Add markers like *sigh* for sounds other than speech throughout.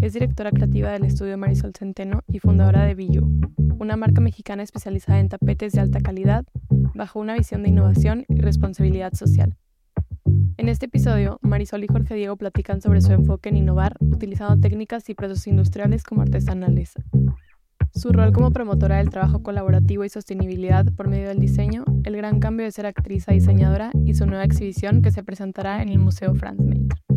Es directora creativa del estudio Marisol Centeno y fundadora de Billu, una marca mexicana especializada en tapetes de alta calidad, bajo una visión de innovación y responsabilidad social. En este episodio, Marisol y Jorge Diego platican sobre su enfoque en innovar utilizando técnicas y procesos industriales como artesanales. Su rol como promotora del trabajo colaborativo y sostenibilidad por medio del diseño, el gran cambio de ser actriz a diseñadora y su nueva exhibición que se presentará en el Museo Franz Mayer.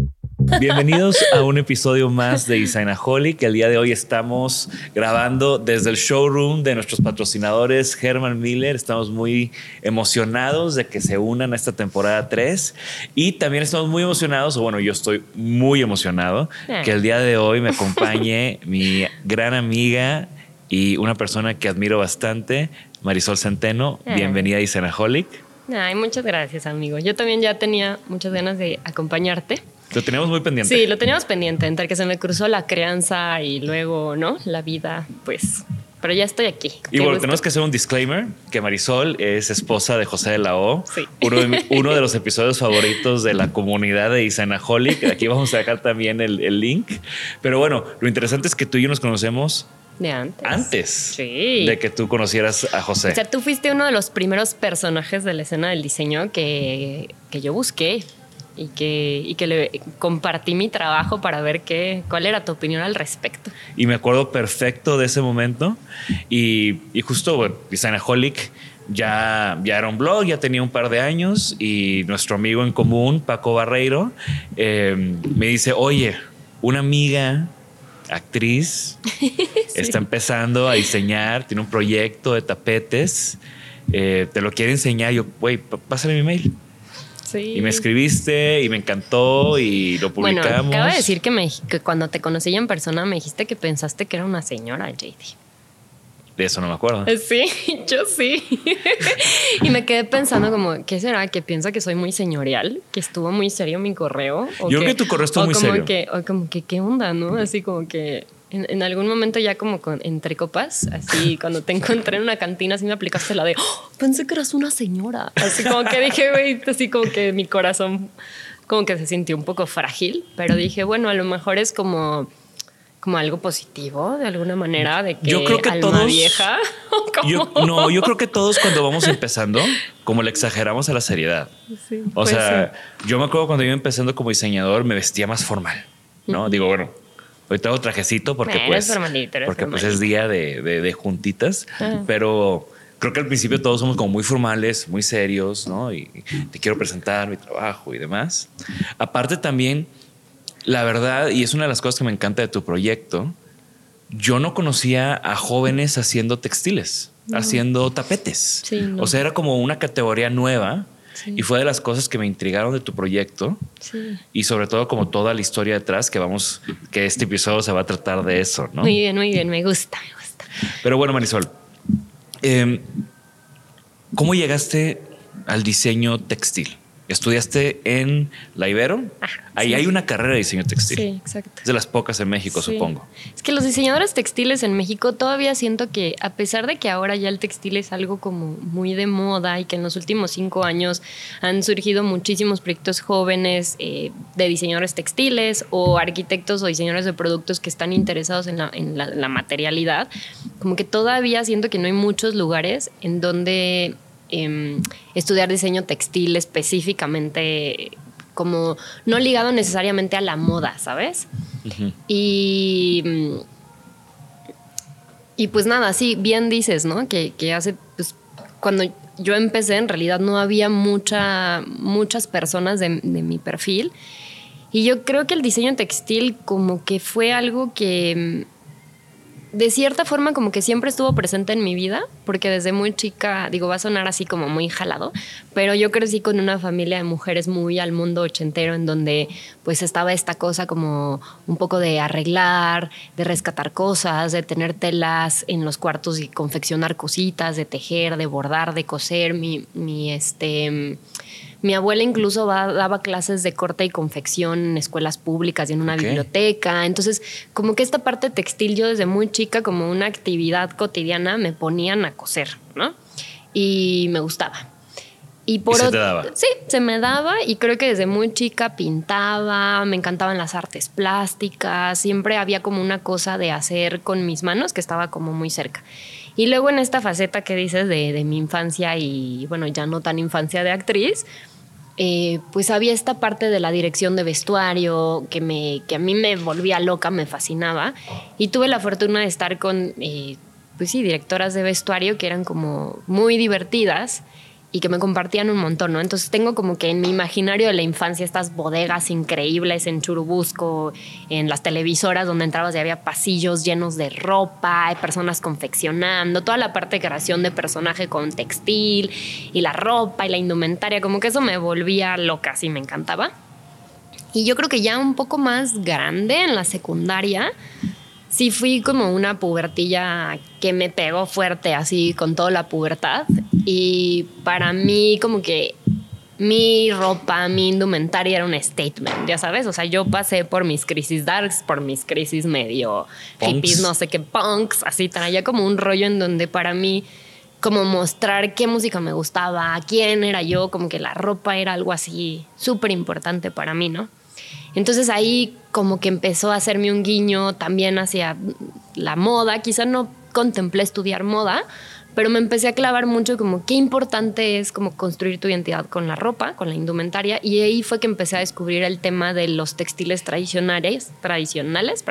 Bienvenidos a un episodio más de Designaholic. El día de hoy estamos grabando desde el showroom de nuestros patrocinadores Herman Miller. Estamos muy emocionados de que se unan a esta temporada 3 y también estamos muy emocionados, o bueno, yo estoy muy emocionado Eh. que el día de hoy me acompañe *laughs* mi gran amiga y una persona que admiro bastante, Marisol Centeno. Eh. Bienvenida a Designaholic. Ay, muchas gracias, amigo. Yo también ya tenía muchas ganas de acompañarte. Lo tenemos muy pendiente. Sí, lo teníamos pendiente, entre que se me cruzó la crianza y luego, ¿no? La vida, pues. Pero ya estoy aquí. Y bueno, gusto. tenemos que hacer un disclaimer que Marisol es esposa de José de la O, Sí. uno, de, *laughs* uno de los episodios favoritos de la comunidad de Isanaholic. Aquí vamos a dejar también el, el link. Pero bueno, lo interesante es que tú y yo nos conocemos De antes. antes Sí. de que tú conocieras a José. O sea, tú fuiste uno de los primeros personajes de la escena del diseño que, que yo busqué y que, y que le compartí mi trabajo para ver qué, cuál era tu opinión al respecto. Y me acuerdo perfecto de ese momento. Y, y justo, bueno, Designaholic ya, ya era un blog, ya tenía un par de años. Y nuestro amigo en común, Paco Barreiro, eh, me dice: Oye, una amiga, actriz, *laughs* está empezando a diseñar, tiene un proyecto de tapetes. eh, te lo quiere enseñar. Yo, güey, pásale mi mail. Sí. Y me escribiste y me encantó y lo Bueno, publicamos. acaba de decir que, me, que cuando te conocí en persona me dijiste que pensaste que era una señora, JD. De eso no me acuerdo. Sí, *laughs* yo sí. *laughs* y me quedé pensando como, ¿qué será? ¿Que piensa que soy muy señorial? ¿Que estuvo muy serio mi correo? ¿O Yo creo que tu correo estuvo o muy como serio. Que, o como que, ¿qué onda, no? Así como que en, en algún momento ya como con, entre copas, así *laughs* cuando te encontré en una cantina, así me aplicaste la de, "Oh, pensé que eras una señora. Así como que dije, güey, así como que mi corazón como que se sintió un poco frágil, pero dije, bueno, a lo mejor es como como algo positivo de alguna manera de que Yo creo que alma todos- vieja *laughs* no, yo creo que todos cuando vamos empezando, como le exageramos a la seriedad. Sí, O pues sea, yo me acuerdo cuando yo empezando como diseñador, me vestía más formal, ¿no? Digo, bueno, hoy traigo trajecito porque pues, formalito, pues es día de, de- de juntitas, Ah. pero creo que al principio todos somos como muy formales, muy serios, ¿no? Y te quiero presentar mi trabajo y demás. Aparte también, la verdad, y es una de las cosas que me encanta de tu proyecto, yo no conocía a jóvenes haciendo textiles, haciendo tapetes. Sí, no. O sea, era como una categoría nueva Sí. y fue de las cosas que me intrigaron de tu proyecto Sí. y sobre todo como toda la historia detrás que vamos, que este episodio se va a tratar de eso, ¿no? Muy bien, muy bien, me gusta, me gusta. Pero bueno, Marisol, eh, ¿cómo llegaste al diseño textil? ¿Estudiaste en la Ibero? Ajá, Ahí sí. hay una carrera de diseño textil. Sí, exacto. Es de las pocas en México, Sí. supongo. Es que los diseñadores textiles en México todavía siento que a pesar de que ahora ya el textil es algo como muy de moda y que en los últimos cinco años han surgido muchísimos proyectos jóvenes eh, de diseñadores textiles o arquitectos o diseñadores de productos que están interesados en la, en la- la materialidad, como que todavía siento que no hay muchos lugares en donde em, estudiar diseño textil específicamente como no ligado necesariamente a la moda, ¿sabes? Y, y pues nada, sí, bien dices, ¿no? Que, que hace, pues, cuando yo empecé, en realidad no había mucha, muchas personas de, de mi perfil. Y yo creo que el diseño textil como que fue algo que, de cierta forma como que siempre estuvo presente en mi vida, porque desde muy chica, digo, va a sonar así como muy jalado, pero yo crecí con una familia de mujeres muy al mundo ochentero, en donde pues estaba esta cosa como un poco de arreglar, de rescatar cosas, de tener telas en los cuartos y confeccionar cositas, de tejer, de bordar, de coser, mi, mi este mi abuela incluso daba clases de corte y confección en escuelas públicas y en una biblioteca. Entonces, como que esta parte textil, yo desde muy chica, como una actividad cotidiana, me ponían a coser, ¿no? Y me gustaba. Y por se te daba? Sí, se me daba y creo que desde muy chica pintaba, me encantaban las artes plásticas, siempre había como una cosa de hacer con mis manos que estaba como muy cerca. Y luego en esta faceta que dices de, de mi infancia y bueno, ya no tan infancia de actriz, eh, pues había esta parte de la dirección de vestuario que, me, que a mí me volvía loca, me fascinaba. Y tuve la fortuna de estar con, eh, pues sí, directoras de vestuario que eran como muy divertidas y que me compartían un montón, ¿no? Entonces tengo como que en mi imaginario de la infancia estas bodegas increíbles en Churubusco, en las televisoras donde entrabas y había pasillos llenos de ropa, hay personas confeccionando, toda la parte de creación de personaje con textil y la ropa y la indumentaria, como que eso me volvía loca, sí me encantaba. Y yo creo que ya un poco más grande en la secundaria, sí fui como una pubertilla que me pegó fuerte, así con toda la pubertad. Y para mí, como que mi ropa, mi indumentaria era un statement, ya sabes. O sea, yo pasé por mis crisis darks, por mis crisis medio hippies, no sé qué, punks, así, traía como un rollo en donde para mí, como mostrar qué música me gustaba, quién era yo, como que la ropa era algo así súper importante para mí, ¿no? Entonces ahí como que empezó a hacerme un guiño también hacia la moda. Quizá no contemplé estudiar moda, pero me empecé a clavar mucho como qué importante es como construir tu identidad con la ropa, con la indumentaria, y ahí fue que empecé a descubrir el tema de los textiles tradicionales, tradicionales,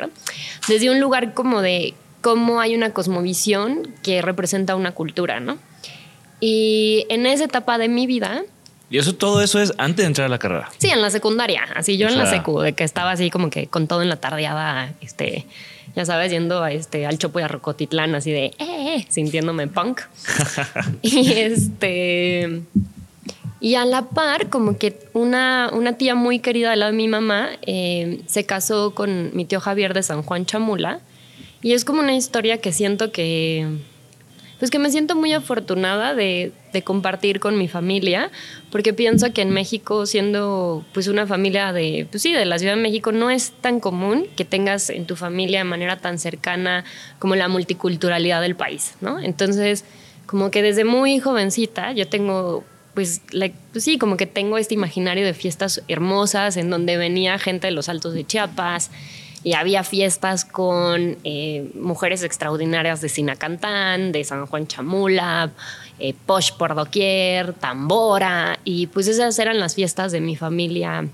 desde un lugar como de cómo hay una cosmovisión que representa una cultura, ¿no? Y en esa etapa de mi vida, y eso, todo eso es antes de entrar a la carrera. Sí, en la secundaria. Así yo en la secu, de que estaba así como que con todo en la tardeada, este, ya sabes, yendo a este, al Chopo y a Rocotitlán, así de, eh, eh sintiéndome punk. *laughs* y este. Y a la par, como que una, una tía muy querida de la de mi mamá eh, se casó con mi tío Javier de San Juan Chamula. Y es como una historia que siento que pues que me siento muy afortunada de, compartir con mi familia, porque pienso que en México, siendo pues una familia de, pues sí, de la Ciudad de México, no es tan común que tengas en tu familia de manera tan cercana como la multiculturalidad del país, ¿no? Entonces, como que desde muy jovencita yo tengo pues, pues, sí, como que tengo este imaginario de fiestas hermosas en donde venía gente de los altos de Chiapas, y había fiestas con eh, mujeres extraordinarias de Sinacantán, de San Juan Chamula, eh, Posh por doquier, Tambora, y pues esas eran las fiestas de mi familia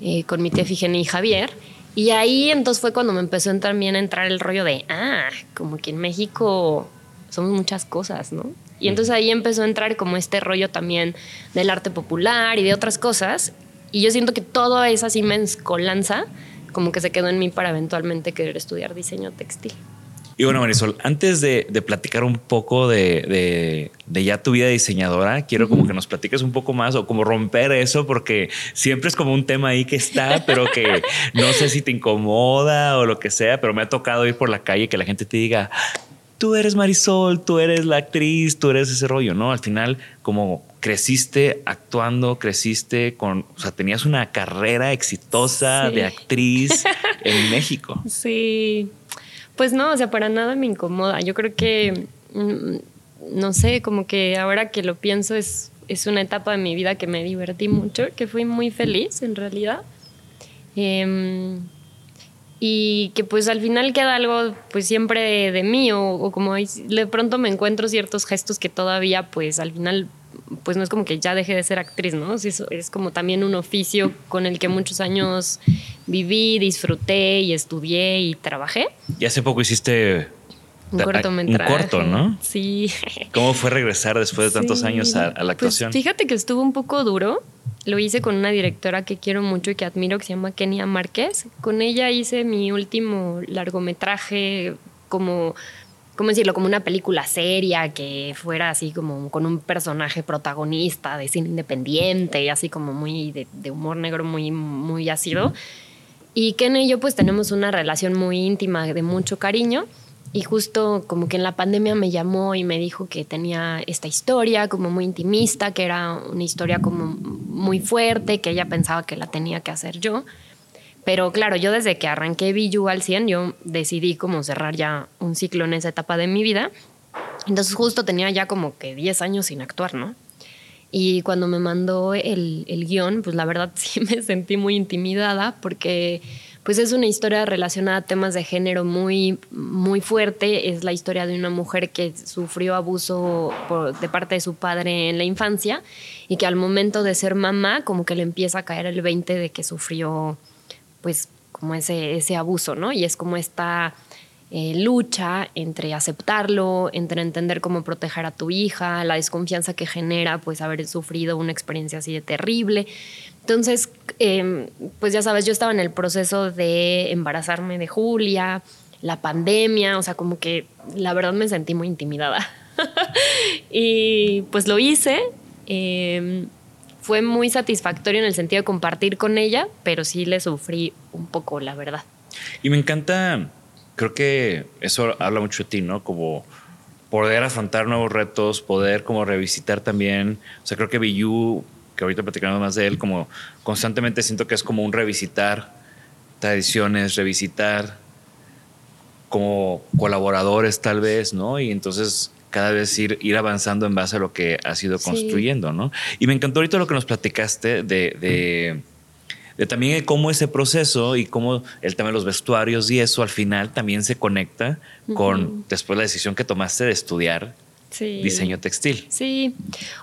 eh, con mi tía Figenia y Javier. Y ahí entonces fue cuando me empezó también a entrar el rollo de, ah, como que en México somos muchas cosas, ¿no? Y entonces ahí empezó a entrar como este rollo también del arte popular y de otras cosas. Y yo siento que todo esa así mezcolanza como que se quedó en mí para eventualmente querer estudiar diseño textil. Y bueno, Marisol, antes de, platicar un poco de, ya tu vida diseñadora, quiero como que nos platiques un poco más o como romper eso, porque siempre es como un tema ahí que está, pero que no sé si te incomoda o lo que sea, pero me ha tocado ir por la calle y que la gente te diga, tú eres Marisol, tú eres la actriz, tú eres ese rollo, ¿no? Al final, como creciste actuando, creciste con, o sea, tenías una carrera exitosa de actriz en *laughs* México. Sí, pues no, o sea, para nada me incomoda. Yo creo que, mm, no sé, como que ahora que lo pienso es, es una etapa de mi vida que me divertí mucho, que fui muy feliz en realidad. Em, y que pues al final queda algo pues siempre de, mí o, como de pronto me encuentro ciertos gestos que todavía pues al final pues no es como que ya dejé de ser actriz, ¿no? Es, es como también un oficio con el que muchos años viví, disfruté y estudié y trabajé. Y hace poco hiciste un cortometraje. Un corto, ¿no? Sí. ¿Cómo fue regresar después de tantos años a, la pues actuación? fíjate que estuvo un poco duro lo hice con una directora que quiero mucho y que admiro, que se llama Kenia Márquez. Con ella hice mi último largometraje como ¿cómo decirlo? Como una película seria que fuera así como con un personaje protagonista de cine independiente, así como muy de, humor negro, muy, muy ácido. Y Ken y yo pues tenemos una relación muy íntima, de mucho cariño. Y justo como que en la pandemia me llamó y me dijo que tenía esta historia como muy intimista, que era una historia como muy fuerte, que ella pensaba que la tenía que hacer yo. Pero claro, yo desde que arranqué Biju al 100, yo decidí como cerrar ya un ciclo en esa etapa de mi vida. Entonces justo tenía ya como que 10 años sin actuar, ¿no? Y cuando me mandó el, el guion, pues la verdad *laughs* sí me sentí muy intimidada porque pues es una historia relacionada a temas de género muy, muy fuerte. Es la historia de una mujer que sufrió abuso de parte de su padre en la infancia y que al momento de ser mamá como que le empieza a caer el 20 de que sufrió pues como ese, ese abuso, ¿no? Y es como esta eh, lucha entre aceptarlo, entre entender cómo proteger a tu hija, la desconfianza que genera pues haber sufrido una experiencia así de terrible. Entonces, em, pues ya sabes, yo estaba en el proceso de embarazarme de Julia, la pandemia, o sea, como que la verdad me sentí muy intimidada. *laughs* y pues lo hice. Em, fue muy satisfactorio en el sentido de compartir con ella, pero sí le sufrí un poco, la verdad. Y me encanta, creo que eso habla mucho de ti, ¿no? Como poder afrontar nuevos retos, poder como revisitar también, o sea, creo que Biyu, que ahorita platicamos más de él, como constantemente siento que es como un revisitar tradiciones, revisitar como colaboradores tal vez, ¿no? Y entonces cada vez ir, ir avanzando en base a lo que has ido construyendo, ¿no? Y me encantó ahorita lo que nos platicaste de, de, también cómo ese proceso y cómo el tema de los vestuarios y eso al final también se conecta con después la decisión que tomaste de estudiar diseño textil. Sí,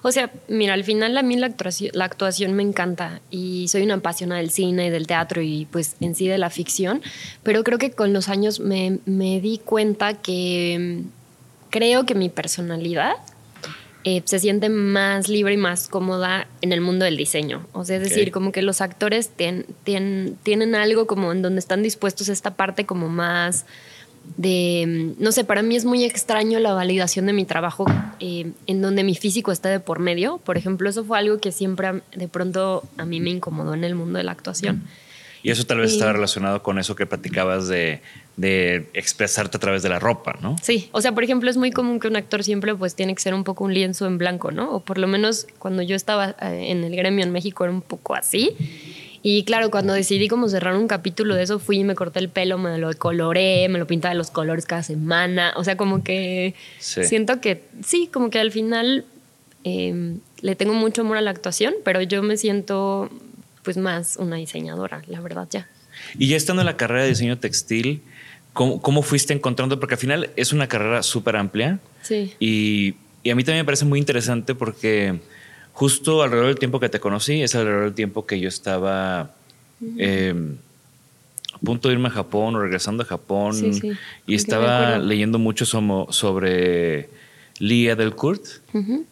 o sea, mira, al final a mí la actuación, la actuación me encanta y soy una apasionada del cine y del teatro y pues en sí de la ficción, pero creo que con los años me, me di cuenta que creo que mi personalidad eh, se siente más libre y más cómoda en el mundo del diseño. O sea, es decir, como que los actores tienen algo como en donde están dispuestos a esta parte como más de, no sé, para mí es muy extraño la validación de mi trabajo eh, en donde mi físico está de por medio. Por ejemplo, eso fue algo que siempre de pronto a mí me incomodó en el mundo de la actuación. Y eso tal vez estaba relacionado con eso que platicabas de, expresarte a través de la ropa, ¿no? Sí, o sea, por ejemplo, es muy común que un actor siempre pues tiene que ser un poco un lienzo en blanco, ¿no? O por lo menos cuando yo estaba eh, en el gremio en México era un poco así. Y claro, cuando decidí como cerrar un capítulo de eso, fui y me corté el pelo, me lo coloré, me lo pintaba de los colores cada semana. O sea, como que siento que sí, como que al final em, le tengo mucho amor a la actuación, pero yo me siento pues más una diseñadora, la verdad ya. Y ya estando en la carrera de diseño textil, ¿cómo, fuiste encontrando? Porque al final es una carrera súper amplia. Sí. Y, y, a mí también me parece muy interesante porque justo alrededor del tiempo que te conocí, es alrededor del tiempo que yo estaba em, a punto de irme a Japón o regresando a Japón. Y estaba leyendo mucho sobre Lia del Kurt.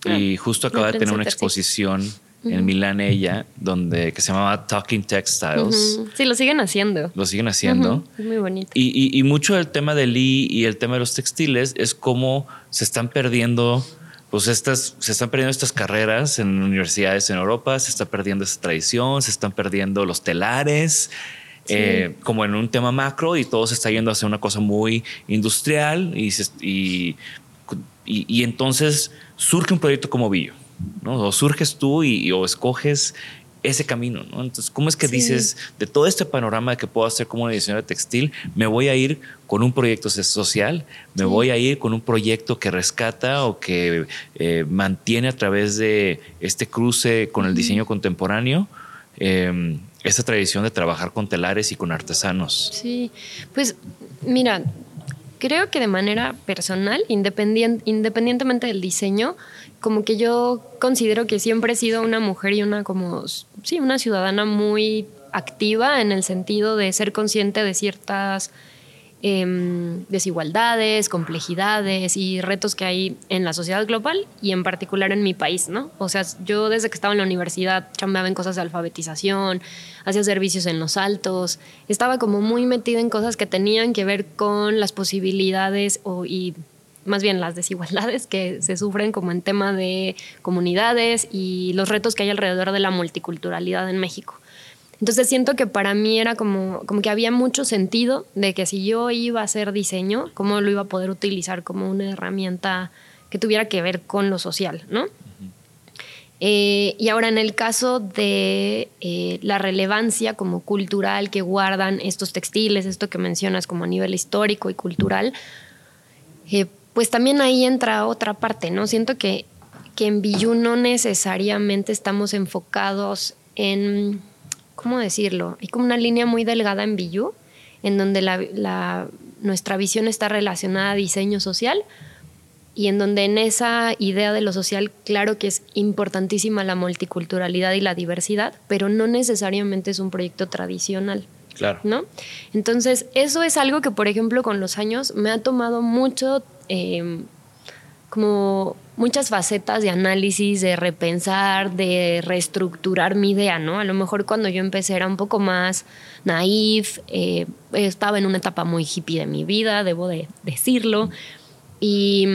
Y justo acaba de tener una exposición en Milán ella, donde que se llamaba Talking Textiles. Sí, lo siguen haciendo. Lo siguen haciendo. Es muy bonito. Y, y, mucho del tema de Lee y el tema de los textiles es cómo se están perdiendo, pues estas, se están perdiendo estas carreras en universidades en Europa, se está perdiendo esta tradición, se están perdiendo los telares. Eh, como en un tema macro y todo se está yendo hacia una cosa muy industrial y, y, y entonces surge un proyecto como Billo ¿no? O surges tú y, o escoges ese camino, Entonces, ¿cómo es que dices, de todo este panorama que puedo hacer como una diseñadora textil, me voy a ir con un proyecto social, me voy a ir con un proyecto que rescata o que eh, mantiene a través de este cruce con el diseño contemporáneo? Em, esta tradición de trabajar con telares y con artesanos. Sí, pues mira, creo que de manera personal, independientemente del diseño, como que yo considero que siempre he sido una mujer y una como, sí, una ciudadana muy activa en el sentido de ser consciente de ciertas em, desigualdades, complejidades y retos que hay en la sociedad global y en particular en mi país, ¿no? O sea, yo desde que estaba en la universidad chambeaba en cosas de alfabetización, hacía servicios en los altos, estaba como muy metida en cosas que tenían que ver con las posibilidades o, y más bien las desigualdades que se sufren como en tema de comunidades y los retos que hay alrededor de la multiculturalidad en México. Entonces siento que para mí era como, como que había mucho sentido de que si yo iba a hacer diseño, cómo lo iba a poder utilizar como una herramienta que tuviera que ver con lo social, ¿no? Eh, y ahora en el caso de eh, la relevancia como cultural que guardan estos textiles, esto que mencionas como a nivel histórico y cultural, eh, pues también ahí entra otra parte, ¿no? Siento que, que en Billu no necesariamente estamos enfocados en ¿cómo decirlo? Hay como una línea muy delgada en Billu, en donde la, nuestra visión está relacionada a diseño social y en donde en esa idea de lo social, claro que es importantísima la multiculturalidad y la diversidad, pero no necesariamente es un proyecto tradicional. Claro. ¿No? Entonces, eso es algo que, por ejemplo, con los años me ha tomado mucho eh, como muchas facetas de análisis, de repensar, de reestructurar mi idea, ¿no? A lo mejor cuando yo empecé era un poco más naif, eh, estaba en una etapa muy hippie de mi vida, debo de decirlo, y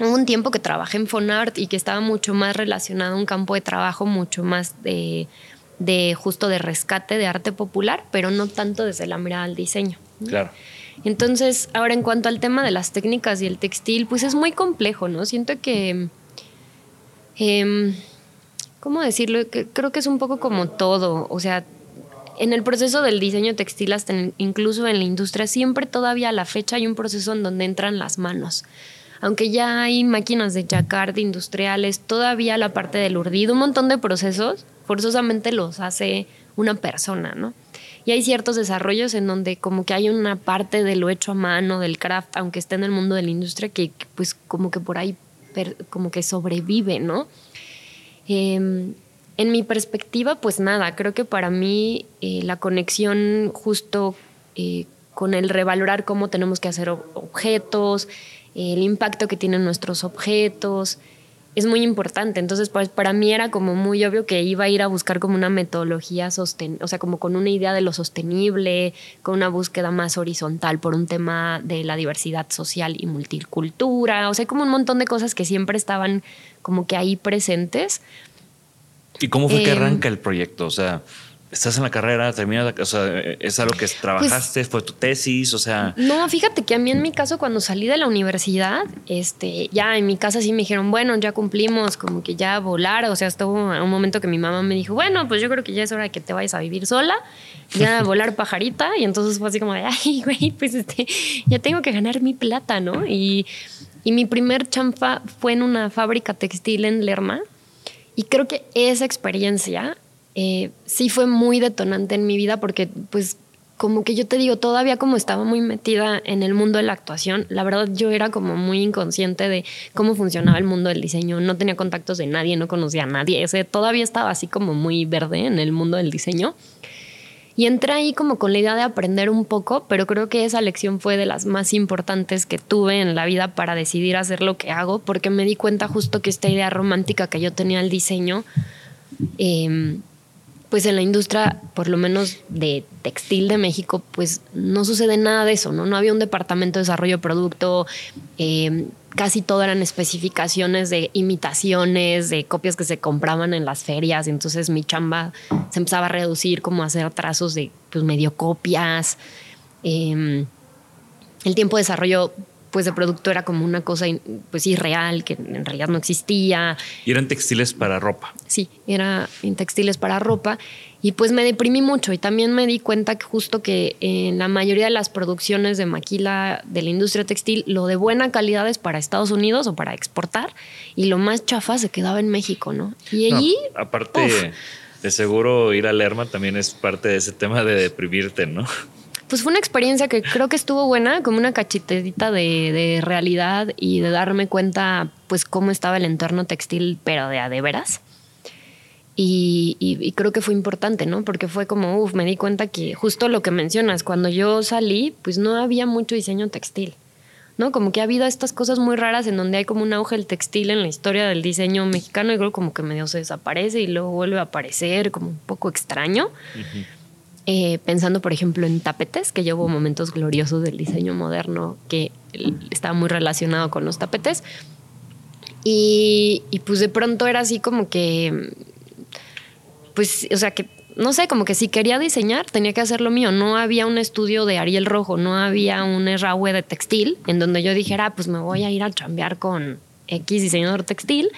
hubo un tiempo que trabajé en Fonart y que estaba mucho más relacionado a un campo de trabajo mucho más de, de justo de rescate de arte popular, pero no tanto desde la mirada al diseño. Claro. Entonces, ahora en cuanto al tema de las técnicas y el textil, pues es muy complejo, ¿no? Siento que... Em, ¿Cómo decirlo? creo que es un poco como todo. O sea, en el proceso del diseño textil, hasta incluso en la industria, siempre todavía a la fecha hay un proceso en donde entran las manos. Aunque ya hay máquinas de jacquard industriales, todavía la parte del urdido, un montón de procesos, forzosamente los hace una persona, ¿no? Y hay ciertos desarrollos en donde como que hay una parte de lo hecho a mano, del craft, aunque esté en el mundo de la industria, que pues como que por ahí como que sobrevive, ¿no? Em, en mi perspectiva, pues nada, creo que para mí eh, la conexión justo eh, con el revalorar cómo tenemos que hacer objetos, el impacto que tienen nuestros objetos, es muy importante. Entonces, pues para mí era como muy obvio que iba a ir a buscar como una metodología sosten o sea, como con una idea de lo sostenible, con una búsqueda más horizontal por un tema de la diversidad social y multicultura, o sea, como un montón de cosas que siempre estaban como que ahí presentes. ¿Y cómo fue que em, arranca el proyecto? O sea, estás en la carrera, terminas, o sea, es algo que trabajaste, fue tu tesis, o sea. No, fíjate que a mí en mi caso, cuando salí de la universidad, este, ya en mi casa sí me dijeron, bueno, ya cumplimos, como que ya volar, o sea, estuvo un momento que mi mamá me dijo, bueno, pues yo creo que ya es hora de que te vayas a vivir sola, ya *laughs* volar pajarita, y entonces fue así como de, ay, güey, pues este, ya tengo que ganar mi plata, ¿no? Y, y mi primer champa fue en una fábrica textil en Lerma, y creo que esa experiencia eh, sí fue muy detonante en mi vida porque pues como que yo te digo, todavía como estaba muy metida en el mundo de la actuación, la verdad yo era como muy inconsciente de cómo funcionaba el mundo del diseño, no tenía contactos de nadie, no conocía a nadie, todavía estaba así como muy verde en el mundo del diseño. Y entré ahí como con la idea de aprender un poco, pero creo que esa lección fue de las más importantes que tuve en la vida para decidir hacer lo que hago, porque me di cuenta justo que esta idea romántica que yo tenía del diseño, eh, pues en la industria, por lo menos de textil de México, pues no sucede nada de eso, ¿no? No había un departamento de desarrollo de producto, eh, casi todo eran especificaciones de imitaciones, de copias que se compraban en las ferias, entonces mi chamba se empezaba a reducir como a hacer trazos de pues medio copias. Em, el tiempo de desarrollo pues de producto era como una cosa pues irreal que en realidad no existía. Y eran textiles para ropa. Sí, era en textiles para ropa y pues me deprimí mucho y también me di cuenta que justo que en la mayoría de las producciones de maquila de la industria textil lo de buena calidad es para Estados Unidos o para exportar y lo más chafa se quedaba en México, ¿no? Y allí aparte de seguro ir a Lerma también es parte de ese tema de deprimirte, ¿no? Pues fue una experiencia que creo que estuvo buena, como una cachetadita de, realidad y de darme cuenta, pues, cómo estaba el entorno textil, pero de a de veras. Y, creo que fue importante, ¿no? Porque fue como, uff, me di cuenta que justo lo que mencionas, cuando yo salí, pues no había mucho diseño textil, ¿no? Como que ha habido estas cosas muy raras en donde hay como un auge del textil en la historia del diseño mexicano y creo como que medio se desaparece y luego vuelve a aparecer como un poco extraño. Eh, pensando, por ejemplo, en tapetes, que llevo momentos gloriosos del diseño moderno que estaba muy relacionado con los tapetes. Y, y pues de pronto era así como que pues, o sea, que no sé, como que si quería diseñar, tenía que hacer lo mío. No había un estudio de Ariel Rojo, no había un RAW de textil en donde yo dijera, ah, pues me voy a ir a chambear con X diseñador textil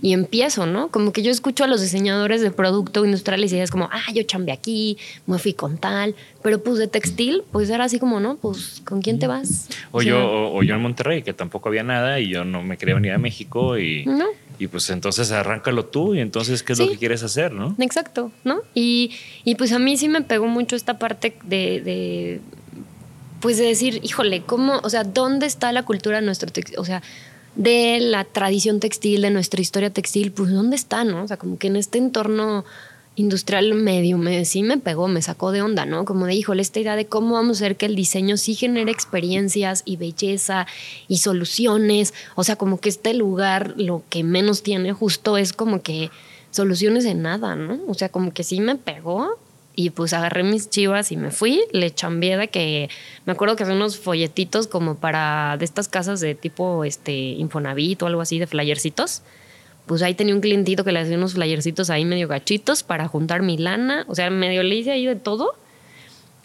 y empiezo, ¿no? Como que yo escucho a los diseñadores de producto industriales y es como, ah, yo chambeé aquí, me fui con tal, pero pues de textil, pues era así como, ¿no? Pues, ¿con quién te vas? O, yo, o, yo en Monterrey, que tampoco había nada y yo no me quería venir a México y... Y pues entonces arráncalo tú y entonces qué es lo que quieres hacer, ¿no? Exacto, ¿no? Y, y, pues a mí sí me pegó mucho esta parte de, de, pues de decir, híjole, ¿cómo, o sea, dónde está la cultura nuestro, o sea, de la tradición textil, de nuestra historia textil, pues dónde está, ¿no? O sea, como que en este entorno industrial medio, me, sí me pegó, me sacó de onda, ¿no? Como de, híjole, esta idea de cómo vamos a hacer que el diseño sí genere experiencias y belleza y soluciones. O sea, como que este lugar lo que menos tiene justo es como que soluciones de nada, ¿no? O sea, como que sí me pegó y pues agarré mis chivas y me fui, le chambié de que me acuerdo que había unos folletitos como para de estas casas de tipo este Infonavit o algo así de flyercitos pues ahí tenía un clientito que le hacía unos flyercitos ahí medio gachitos para juntar mi lana, o sea, medio le hice ahí de todo.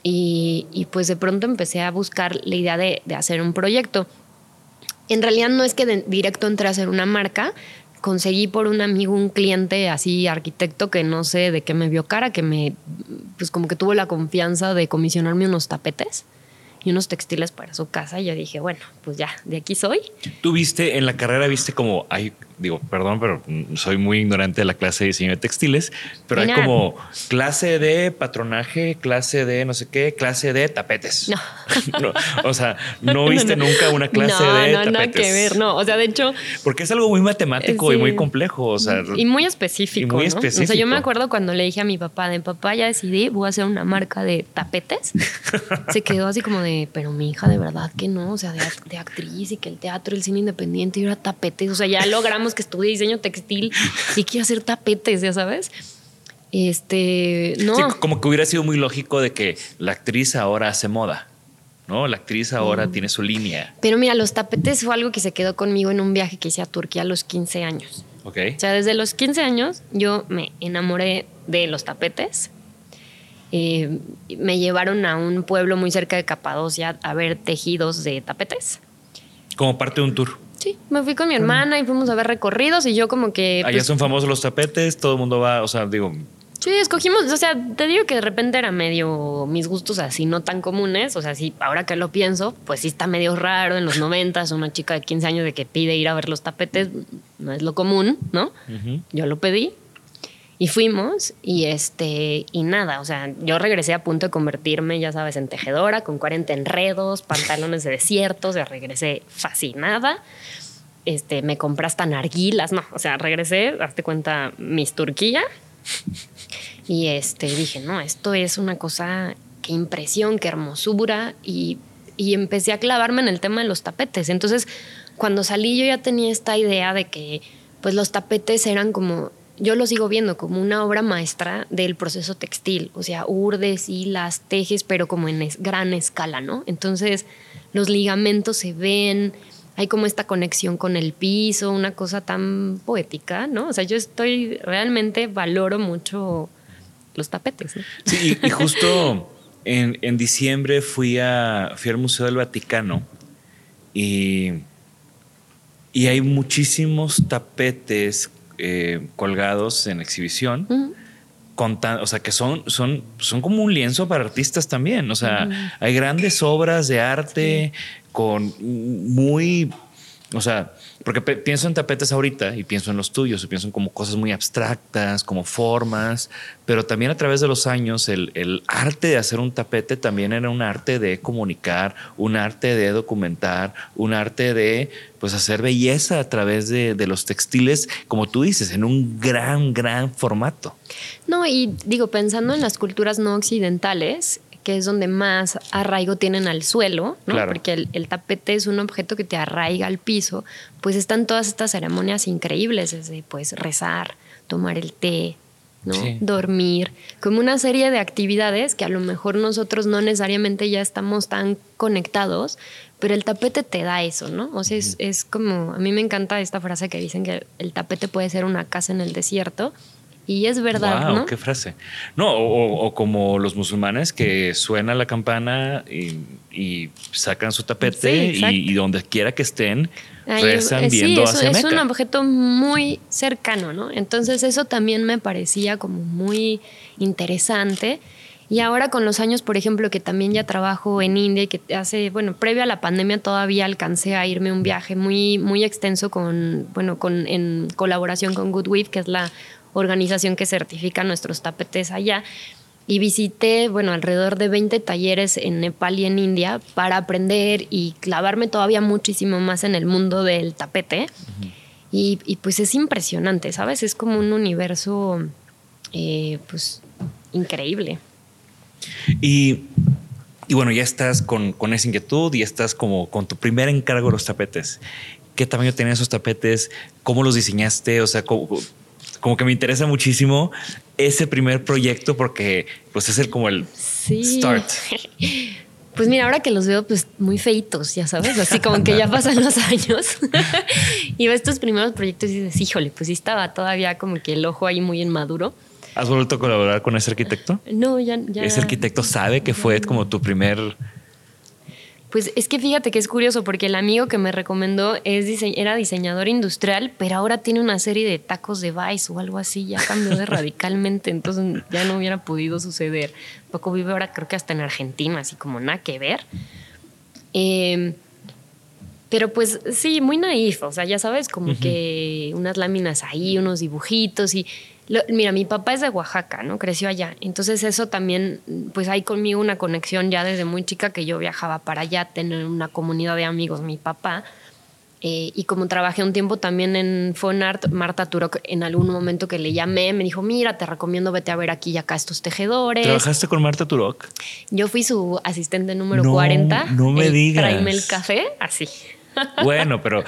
Y, y pues de pronto empecé a buscar la idea de, de, hacer un proyecto. En realidad no es que de, directo entré a hacer una marca, conseguí por un amigo un cliente así arquitecto que no sé de qué me vio cara, que me, pues como que tuvo la confianza de comisionarme unos tapetes y unos textiles para su casa. Y yo dije, bueno, pues ya, de aquí soy. ¿Tú viste en la carrera, viste como hay, digo, perdón, pero soy muy ignorante de la clase de diseño de textiles, pero hay como clase de patronaje, clase de no sé qué, clase de tapetes. No. *laughs* o sea, no viste nunca una clase de tapetes. No, nada que ver, no. O sea, de hecho. Porque es algo muy matemático y muy complejo. O sea, y muy específico. muy específico. O sea, yo me acuerdo cuando le dije a mi papá, de papá ya decidí, voy a hacer una marca de tapetes. Se quedó así como de pero mi hija de verdad que no, o sea, de, actriz y que el teatro, el cine independiente y ahora tapetes, o sea, ya logramos que estudie diseño textil y quiere hacer tapetes, ya sabes. Este, no. como que hubiera sido muy lógico de que la actriz ahora hace moda. ¿no? La actriz ahora mm. tiene su línea. Pero mira, los tapetes fue algo que se quedó conmigo en un viaje que hice a Turquía a los 15 años. Ok. O sea, desde los 15 años yo me enamoré de los tapetes eh, me llevaron a un pueblo muy cerca de Capadocia a ver tejidos de tapetes. Como parte de un tour. Sí, me fui con mi hermana y fuimos a ver recorridos y yo como que... Allá pues son famosos los tapetes, todo el mundo va, o sea, digo... Sí, escogimos, o sea, te digo que de repente era medio mis gustos así no tan comunes, o sea, sí, ahora que lo pienso, pues sí está medio raro en los noventas, una chica de 15 años de que pide ir a ver los tapetes, no es lo común, ¿no? Yo lo pedí, y fuimos y este y nada, o sea, yo regresé a punto de convertirme, ya sabes, en tejedora con 40 enredos, pantalones de desierto, o regresé fascinada. Este, me compras tan argilas, no, o sea, regresé, darte cuenta, mis Turquía. Y este, dije, no, esto es una cosa, qué impresión, qué hermosura. Y, y empecé a clavarme en el tema de los tapetes. Entonces, cuando salí yo ya tenía esta idea de que pues los tapetes eran como yo lo sigo viendo como una obra maestra del proceso textil, o sea, urdes, hilas, tejes, pero como en gran escala, ¿no? Entonces, los ligamentos se ven, hay como esta conexión con el piso, una cosa tan poética, ¿no? O sea, yo estoy, realmente valoro mucho los tapetes. Sí, y, justo en, en, diciembre fui, a, fui al Museo del Vaticano y, y hay muchísimos tapetes eh, colgados en exhibición. o sea, que son, son, son como un lienzo para artistas también. O sea, hay grandes obras de arte con muy O sea, porque pienso en tapetes ahorita y pienso en los tuyos y pienso en como cosas muy abstractas, como formas, pero también a través de los años el, arte de hacer un tapete también era un arte de comunicar, un arte de documentar, un arte de pues hacer belleza a través de los textiles, como tú dices, en un gran, gran formato. No, y digo, pensando en las culturas no occidentales, que es donde más arraigo tienen al suelo, ¿no? porque el, tapete es un objeto que te arraiga al piso, pues están todas estas ceremonias increíbles, desde pues rezar, tomar el té, ¿no? dormir, como una serie de actividades que a lo mejor nosotros no necesariamente ya estamos tan conectados, pero el tapete te da eso, ¿no? O sea, es, es como, a mí me encanta esta frase que dicen que el tapete puede ser una casa en el desierto y es verdad, wow, ¿no? qué frase. No, o, como los musulmanes que suena la campana y, sacan su tapete y, donde quiera que estén, rezan viendo hacia es un objeto muy cercano, ¿no? Entonces eso también me parecía como muy interesante. Y ahora con los años, por ejemplo, que también ya trabajo en India y que hace, bueno, previo a la pandemia todavía alcancé a irme un viaje muy, muy extenso con, bueno, con, en colaboración con Goodweave, que es la organización que certifica nuestros tapetes allá. Y visité, bueno, alrededor de 20 talleres en Nepal y en India para aprender y clavarme todavía muchísimo más en el mundo del tapete. y, pues es impresionante, ¿sabes? Es como un universo, eh, pues, increíble. Y, y, bueno, ya estás con, con, esa inquietud y estás como con tu primer encargo de los tapetes. ¿Qué tamaño tenían esos tapetes? ¿Cómo los diseñaste? O sea, ¿cómo, como que me interesa muchísimo ese primer proyecto porque pues es el como el start. *laughs* Pues mira, ahora que los veo pues muy feitos, ya sabes, así como que ya pasan los años *laughs* *laughs* y ves estos primeros proyectos y dices, híjole, pues sí estaba todavía como que el ojo ahí muy inmaduro. ¿Has vuelto a colaborar con ese arquitecto? No, ya, ya. ¿Ese arquitecto sabe que fue como tu primer pues es que fíjate que es curioso porque el amigo que me recomendó es era diseñador industrial, pero ahora tiene una serie de tacos de Vice o algo así, ya cambió de *laughs* radicalmente, entonces ya no hubiera podido suceder. Poco vive ahora creo que hasta en Argentina, así como nada que ver. Em, pero pues sí, muy naif, o sea, ya sabes, como que unas láminas ahí, unos dibujitos y mira, mi papá es de Oaxaca, ¿no? Creció allá. Entonces eso también, pues hay conmigo una conexión ya desde muy chica que yo viajaba para allá, tener una comunidad de amigos, mi papá. Eh, y como trabajé un tiempo también en Fonart, Marta Turok, en algún momento que le llamé, me dijo, mira, te recomiendo vete a ver aquí y acá estos tejedores. ¿Trabajaste con Marta Turok? Yo fui su asistente número 40. No me digas. Tráeme el café, así. Bueno, pero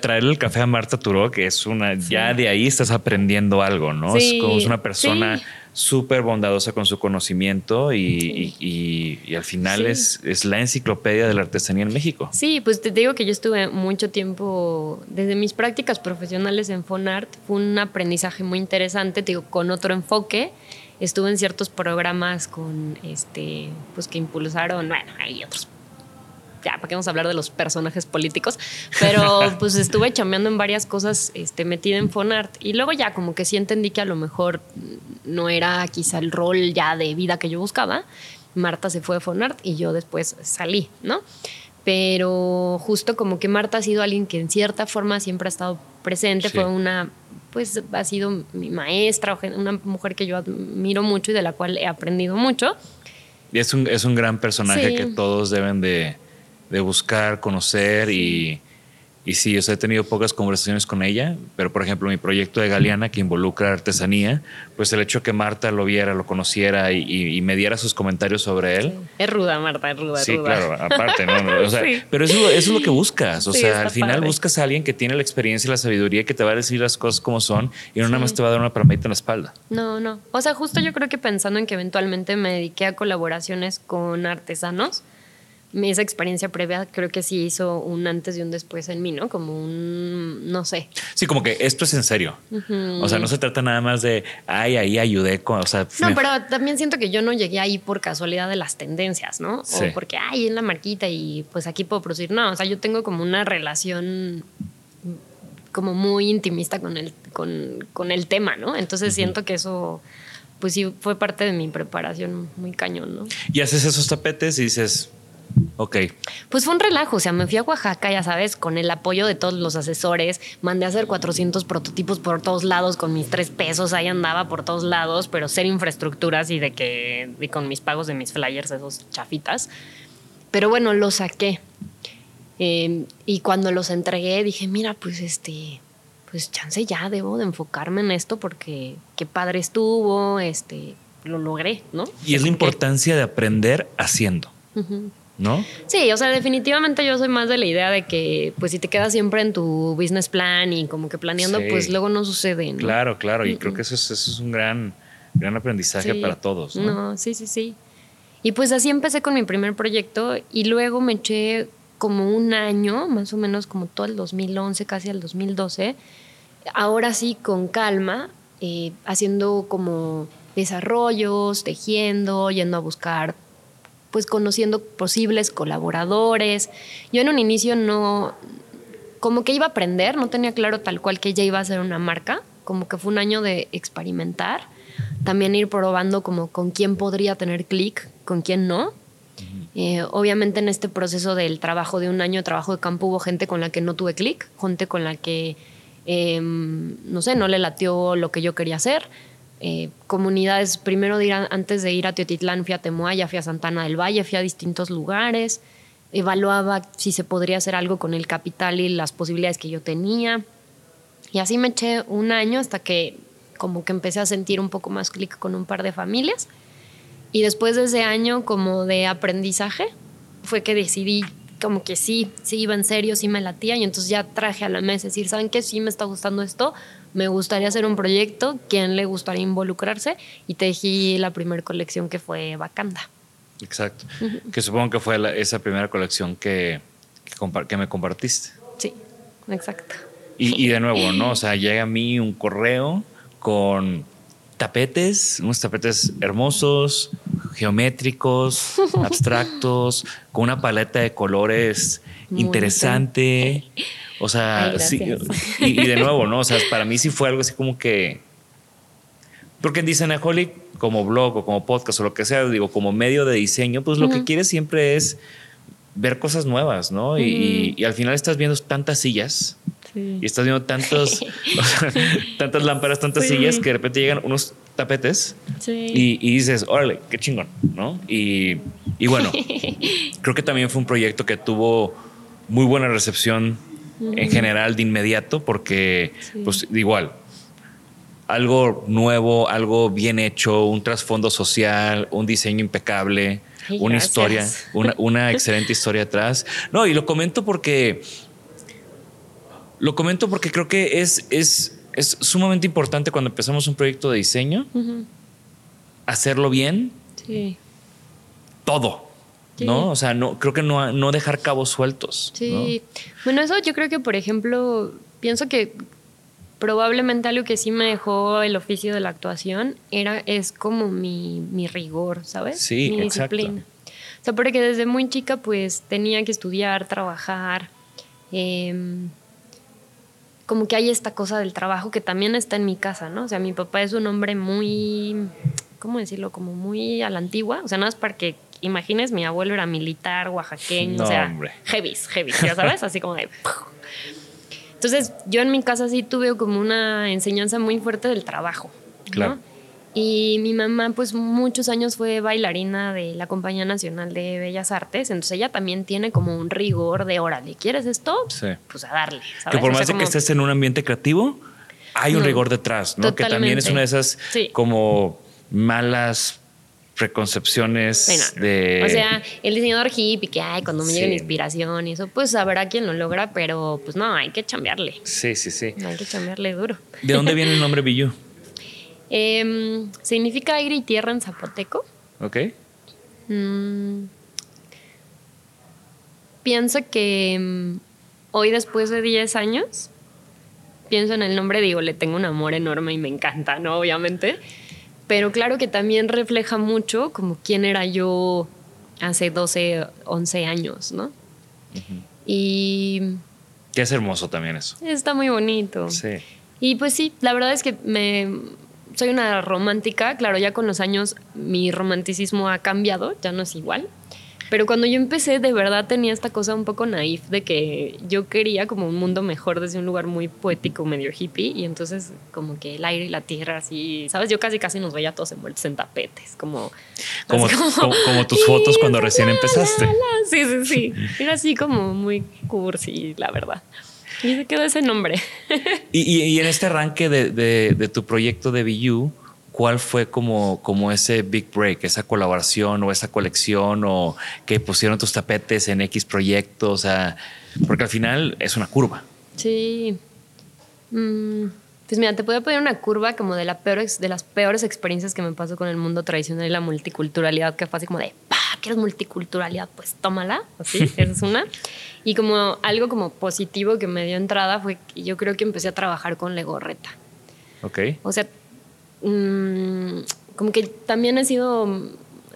traerle el café a Marta Turó, que es una, ya de ahí estás aprendiendo algo, ¿no? es como es una persona súper bondadosa con su conocimiento y, al final es, es, la enciclopedia de la artesanía en México. Sí, pues te digo que yo estuve mucho tiempo, desde mis prácticas profesionales en Fonart, fue un aprendizaje muy interesante, te digo, con otro enfoque. Estuve en ciertos programas con este, pues que impulsaron, bueno, hay otros ya, ¿para qué vamos a hablar de los personajes políticos? Pero *laughs* pues estuve chambeando en varias cosas este, metida en Fonart y luego ya como que sí entendí que a lo mejor no era quizá el rol ya de vida que yo buscaba. Marta se fue de Fonart y yo después salí, ¿no? Pero justo como que Marta ha sido alguien que en cierta forma siempre ha estado presente, fue una pues ha sido mi maestra, una mujer que yo admiro mucho y de la cual he aprendido mucho. Y es un, es un gran personaje que todos deben de, de buscar, conocer y, y sí, yo he tenido pocas conversaciones con ella, pero por ejemplo mi proyecto de Galeana que involucra artesanía, pues el hecho que Marta lo viera, lo conociera y, me diera sus comentarios sobre él. Es ruda, Marta, es ruda. Sí, claro, aparte, ¿no? *laughs* Pero eso, es lo que buscas, o sea, al final buscas a alguien que tiene la experiencia y la sabiduría que te va a decir las cosas como son y no nada más te va a dar una palmadita en la espalda. No, no. O sea, justo yo creo que pensando en que eventualmente me dediqué a colaboraciones con artesanos, esa experiencia previa creo que sí hizo un antes y un después en mí, ¿no? Como un, no sé. Sí, como que esto es en serio. O sea, no se trata nada más de, ay, ahí ayudé con, o sea... No, pero también siento que yo no llegué ahí por casualidad de las tendencias, ¿no? O porque, ay, en la marquita y pues aquí puedo producir. No, o sea, yo tengo como una relación como muy intimista con el, con, el tema, ¿no? Entonces siento que eso pues sí fue parte de mi preparación muy cañón, ¿no? Y haces esos tapetes y dices, Ok. Pues fue un relajo, o sea, me fui a Oaxaca, ya sabes, con el apoyo de todos los asesores, mandé a hacer 400 prototipos por todos lados, con mis tres pesos, ahí andaba por todos lados, pero ser infraestructuras y de que, y con mis pagos de mis flyers, esos chafitas. Pero bueno, los saqué. Eh, y cuando los entregué, dije, mira, pues este, pues chance ya debo de enfocarme en esto porque qué padre estuvo, este, lo logré, ¿no? Y es la importancia de aprender haciendo. ¿No? Sí, o sea, definitivamente yo soy más de la idea de que, pues, si te quedas siempre en tu business plan y como que planeando, pues luego no sucede. ¿no? Claro, claro. Y creo que eso es, eso es un gran, gran aprendizaje para todos. ¿no? no, sí, sí, sí. Y pues así empecé con mi primer proyecto y luego me eché como un año, más o menos como todo el 2011, casi el 2012, ahora sí con calma, eh, haciendo como desarrollos, tejiendo, yendo a buscar, pues conociendo posibles colaboradores. Yo en un inicio no, como que iba a aprender, no tenía claro tal cual que ya iba a ser una marca, como que fue un año de experimentar, también ir probando como con quién podría tener clic, con quién no eh, obviamente en este proceso del trabajo de un año de trabajo de campo hubo gente con la que no tuve clic, gente con la que, em, no sé, no le latió lo que yo quería hacer. Eh, comunidades, primero de antes de ir a Teotitlán fui a Temoaya, fui a Santana del Valle, fui a distintos lugares, evaluaba si se podría hacer algo con el capital y las posibilidades que yo tenía. Y así me eché un año hasta que como que empecé a sentir un poco más clic con un par de familias. Y después de ese año como de aprendizaje, fue que decidí como que sí, sí iba en serio, sí me latía y entonces ya traje a la mesa decir, ¿saben qué? Sí me está gustando esto, me gustaría hacer un proyecto, ¿quién le gustaría involucrarse? Y tejí la primera colección que fue Bacanda. Exacto, que supongo que fue esa primera colección que, que, me compartiste. Sí, exacto. Y, y de nuevo, ¿no? O sea, llega a mí un correo con tapetes, unos tapetes hermosos, geométricos, *laughs* abstractos, con una paleta de colores interesante. O sea, sí, y, de nuevo, ¿no? O sea, para mí sí fue algo así como que. Porque en Designaholic, como blog o como podcast o lo que sea, digo, como medio de diseño, pues lo que quieres siempre es ver cosas nuevas, ¿no? y, al final estás viendo tantas sillas y estás viendo tantos, *laughs* tantas lámparas, tantas sillas que de repente llegan unos tapetes y, dices, órale, qué chingón, ¿no? Y, bueno, *laughs* creo que también fue un proyecto que tuvo muy buena recepción en general de inmediato porque, pues igual, algo nuevo, algo bien hecho, un trasfondo social, un diseño impecable, una historia, una, una *laughs* excelente historia atrás. No, y lo comento porque lo comento porque creo que es, es, es sumamente importante cuando empezamos un proyecto de diseño, hacerlo bien. Sí. Todo. ¿No? O sea, no, creo que no, no dejar cabos sueltos. Sí. Bueno, eso yo creo que, por ejemplo, pienso que probablemente algo que sí me dejó el oficio de la actuación era, es como mi, mi rigor, ¿sabes? Sí, mi disciplina. O sea, porque desde muy chica, pues tenía que estudiar, trabajar. Eh, como que hay esta cosa del trabajo que también está en mi casa, ¿no? O sea, mi papá es un hombre muy, ¿cómo decirlo? Como muy a la antigua. O sea, no es para que imagines, mi abuelo era militar, oaxaqueño, o sea, heavy, heavy, ya sabes, así como de... Entonces, yo en mi casa sí tuve como una enseñanza muy fuerte del trabajo. Claro. Y mi mamá, pues muchos años fue bailarina de la Compañía Nacional de Bellas Artes, entonces ella también tiene como un rigor de, órale, ¿quieres esto? Sí. Pues a darle. Que por más de que estés en un ambiente creativo, hay un rigor detrás, ¿no? Que también es una de esas como malas preconcepciones de... O sea, el diseñador hippie, que ay, cuando me llega la inspiración y eso, pues habrá quien lo logra, pero pues no, hay que chambearle. Sí, sí, sí. Hay que chambearle duro. ¿De dónde viene el nombre Billu? *laughs* Em, significa aire y tierra en zapoteco. Ok. Mm, pienso que em, hoy, después de 10 años, pienso en el nombre, digo, le tengo un amor enorme y me encanta, ¿no? Obviamente. Pero claro que también refleja mucho como quién era yo hace 12, 11 años, ¿no? Y... Que es hermoso también eso. Está muy bonito. Sí. Y pues sí, la verdad es que me, soy una romántica, claro, ya con los años mi romanticismo ha cambiado, ya no es igual, Pero cuando yo empecé, de verdad tenía esta cosa un poco naif de que yo quería como un mundo mejor desde un lugar muy poético, medio hippie. Y entonces, como que el aire y la tierra, así, ¿sabes? Yo casi casi nos veía todos envueltos en tapetes, como. Como, como, tus fotos cuando recién empezaste. Sí, sí, sí. Era así como muy cursi, la verdad. Y se quedó ese nombre. y, y, en este arranque de, de, de tu proyecto de BU, ¿cuál fue como, como ese big break, esa colaboración o esa colección o que pusieron tus tapetes en X proyectos? O sea, porque al final es una curva. Sí. Mm, pues mira, te puedo poner una curva como de, la peor, de las peores experiencias que me pasó con el mundo tradicional y la multiculturalidad, que fue así como de, pa, ¿quieres multiculturalidad? Pues tómala, así, *laughs* esa es una. Y como algo como positivo que me dio entrada fue que yo creo que empecé a trabajar con Legorreta. Ok. O sea, mmm, como que también he sido,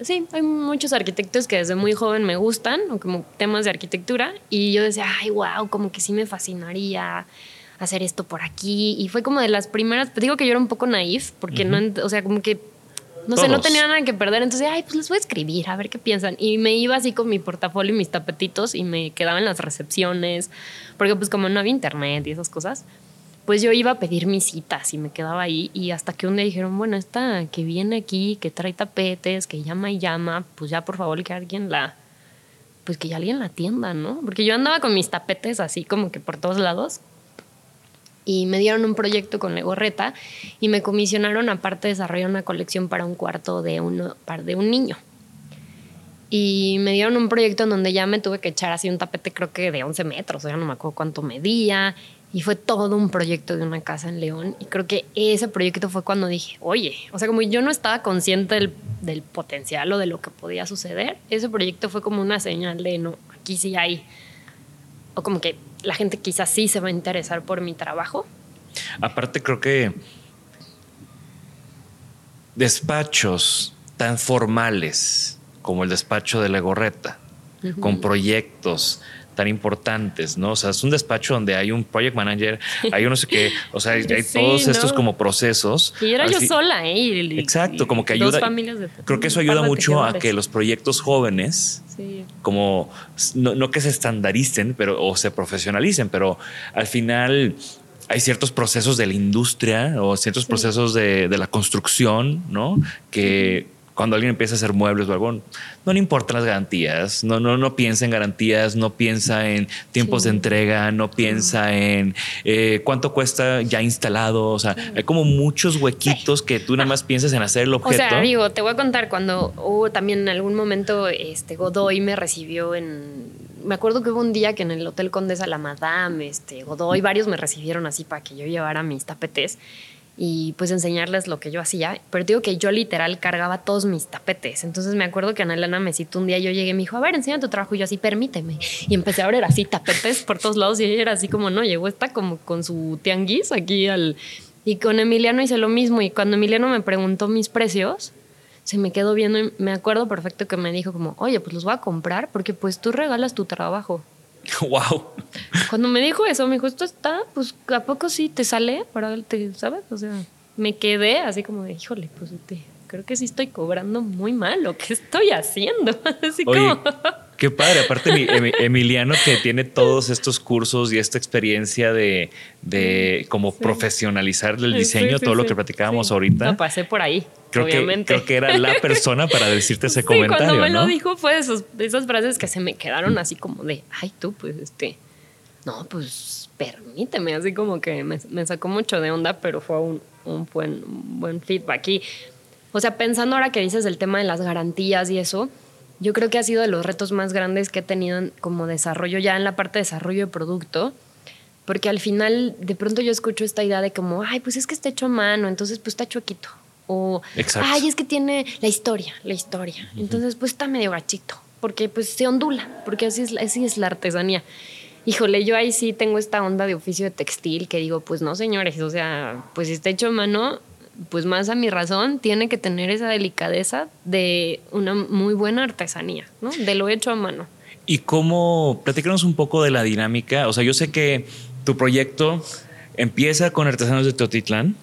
sí, hay muchos arquitectos que desde muy joven me gustan, o como temas de arquitectura, y yo decía, ay, wow, como que sí me fascinaría hacer esto por aquí. Y fue como de las primeras, te digo que yo era un poco naif, porque no, o sea, como que no sé, no tenía nada que perder. Entonces, ay, pues les voy a escribir, a ver qué piensan. Y me iba así con mi portafolio y mis tapetitos y me quedaba en las recepciones, porque pues como no había internet y esas cosas, pues yo iba a pedir mis citas y me quedaba ahí. Y hasta que un día dijeron, bueno, esta que viene aquí, que trae tapetes, que llama y llama, pues ya por favor que alguien la, pues que ya alguien la atienda, ¿no? Porque yo andaba con mis tapetes así como que por todos lados y me dieron un proyecto con Legorreta y me comisionaron aparte desarrollar una colección para un cuarto de, uno, de un niño. Y me dieron un proyecto en donde ya me tuve que echar así un tapete creo que de 11 metros, o sea, no me acuerdo cuánto medía. Y fue todo un proyecto de una casa en León. Y creo que ese proyecto fue cuando dije, oye, o sea, como yo no estaba consciente del, del potencial o de lo que podía suceder, ese proyecto fue como una señal de, no, aquí sí hay, o como que la gente quizás sí se va a interesar por mi trabajo. Aparte creo que despachos tan formales como el despacho de la gorreta, con proyectos tan importantes, ¿no? O sea, es un despacho donde hay un project manager, hay no sé qué, o sea, hay *laughs* todos estos como procesos. Y era yo sola, ¿eh? Exacto, como que ayuda. creo que eso ayuda mucho a que los proyectos jóvenes, como no, que se estandaricen, pero o se profesionalicen, pero al final hay ciertos procesos de la industria o ciertos procesos de, de, la construcción, ¿no? Que cuando alguien empieza a hacer muebles o algo, no le importan las garantías, no, no, no piensa en garantías, no piensa en tiempos de entrega, no piensa en eh, cuánto cuesta ya instalado. O sea, hay como muchos huequitos que tú nada más piensas en hacer el objeto. O sea, digo, te voy a contar cuando hubo también en algún momento este Godoy me recibió en me acuerdo que hubo un día que en el Hotel Condesa la Madame, este, Godoy, varios me recibieron así para que yo llevara mis tapetes y pues enseñarles lo que yo hacía. Pero digo que yo literal cargaba todos mis tapetes. Entonces me acuerdo que Ana Elena me citó un día, yo llegué y me dijo, a ver, enseña tu trabajo. Y yo así, permíteme. Y empecé a abrir así tapetes por todos lados y ella era así como, no, llegó esta como con su tianguis aquí al... Y con Emiliano hice lo mismo. Y cuando Emiliano me preguntó mis precios, se me quedó viendo y me acuerdo perfecto que me dijo como, oye, pues los voy a comprar porque pues tú regalas tu trabajo. *laughs* Wow. Cuando me dijo eso, me dijo, esto está, pues, ¿a poco sí te sale? Para, te, ¿Sabes? O sea, me quedé así como de, híjole, pues creo que sí estoy cobrando muy mal lo que estoy haciendo. *laughs* Así como... Qué padre, aparte Emiliano que tiene todos estos cursos y esta experiencia de, de como profesionalizar el diseño, todo lo que platicábamos ahorita. No, pasé por ahí. Creo que, creo que era la persona para decirte ese *laughs* comentario. Cuando me lo dijo fue de, esas frases que se me quedaron así como de, ay tú, pues este, no, pues permíteme, así como que me, sacó mucho de onda, pero fue un, un buen, un buen feedback. Y, o sea, pensando ahora que dices el tema de las garantías y eso, yo creo que ha sido de los retos más grandes que he tenido como desarrollo, ya en la parte de desarrollo de producto, porque al final de pronto yo escucho esta idea de como, ay, pues es que está hecho a mano, entonces pues está chuequito. O, ay, es que tiene la historia, la historia. Entonces pues está medio gachito, porque pues se ondula, porque así es, así es la artesanía. Híjole, yo ahí sí tengo esta onda de oficio de textil que digo, pues no, señores, o sea, pues si está hecho a mano, pues más a mi razón, tiene que tener esa delicadeza de una muy buena artesanía, ¿no? De lo hecho a mano. ¿Y cómo? Platícanos un poco de la dinámica. O sea, yo sé que tu proyecto empieza con artesanos de Teotitlán,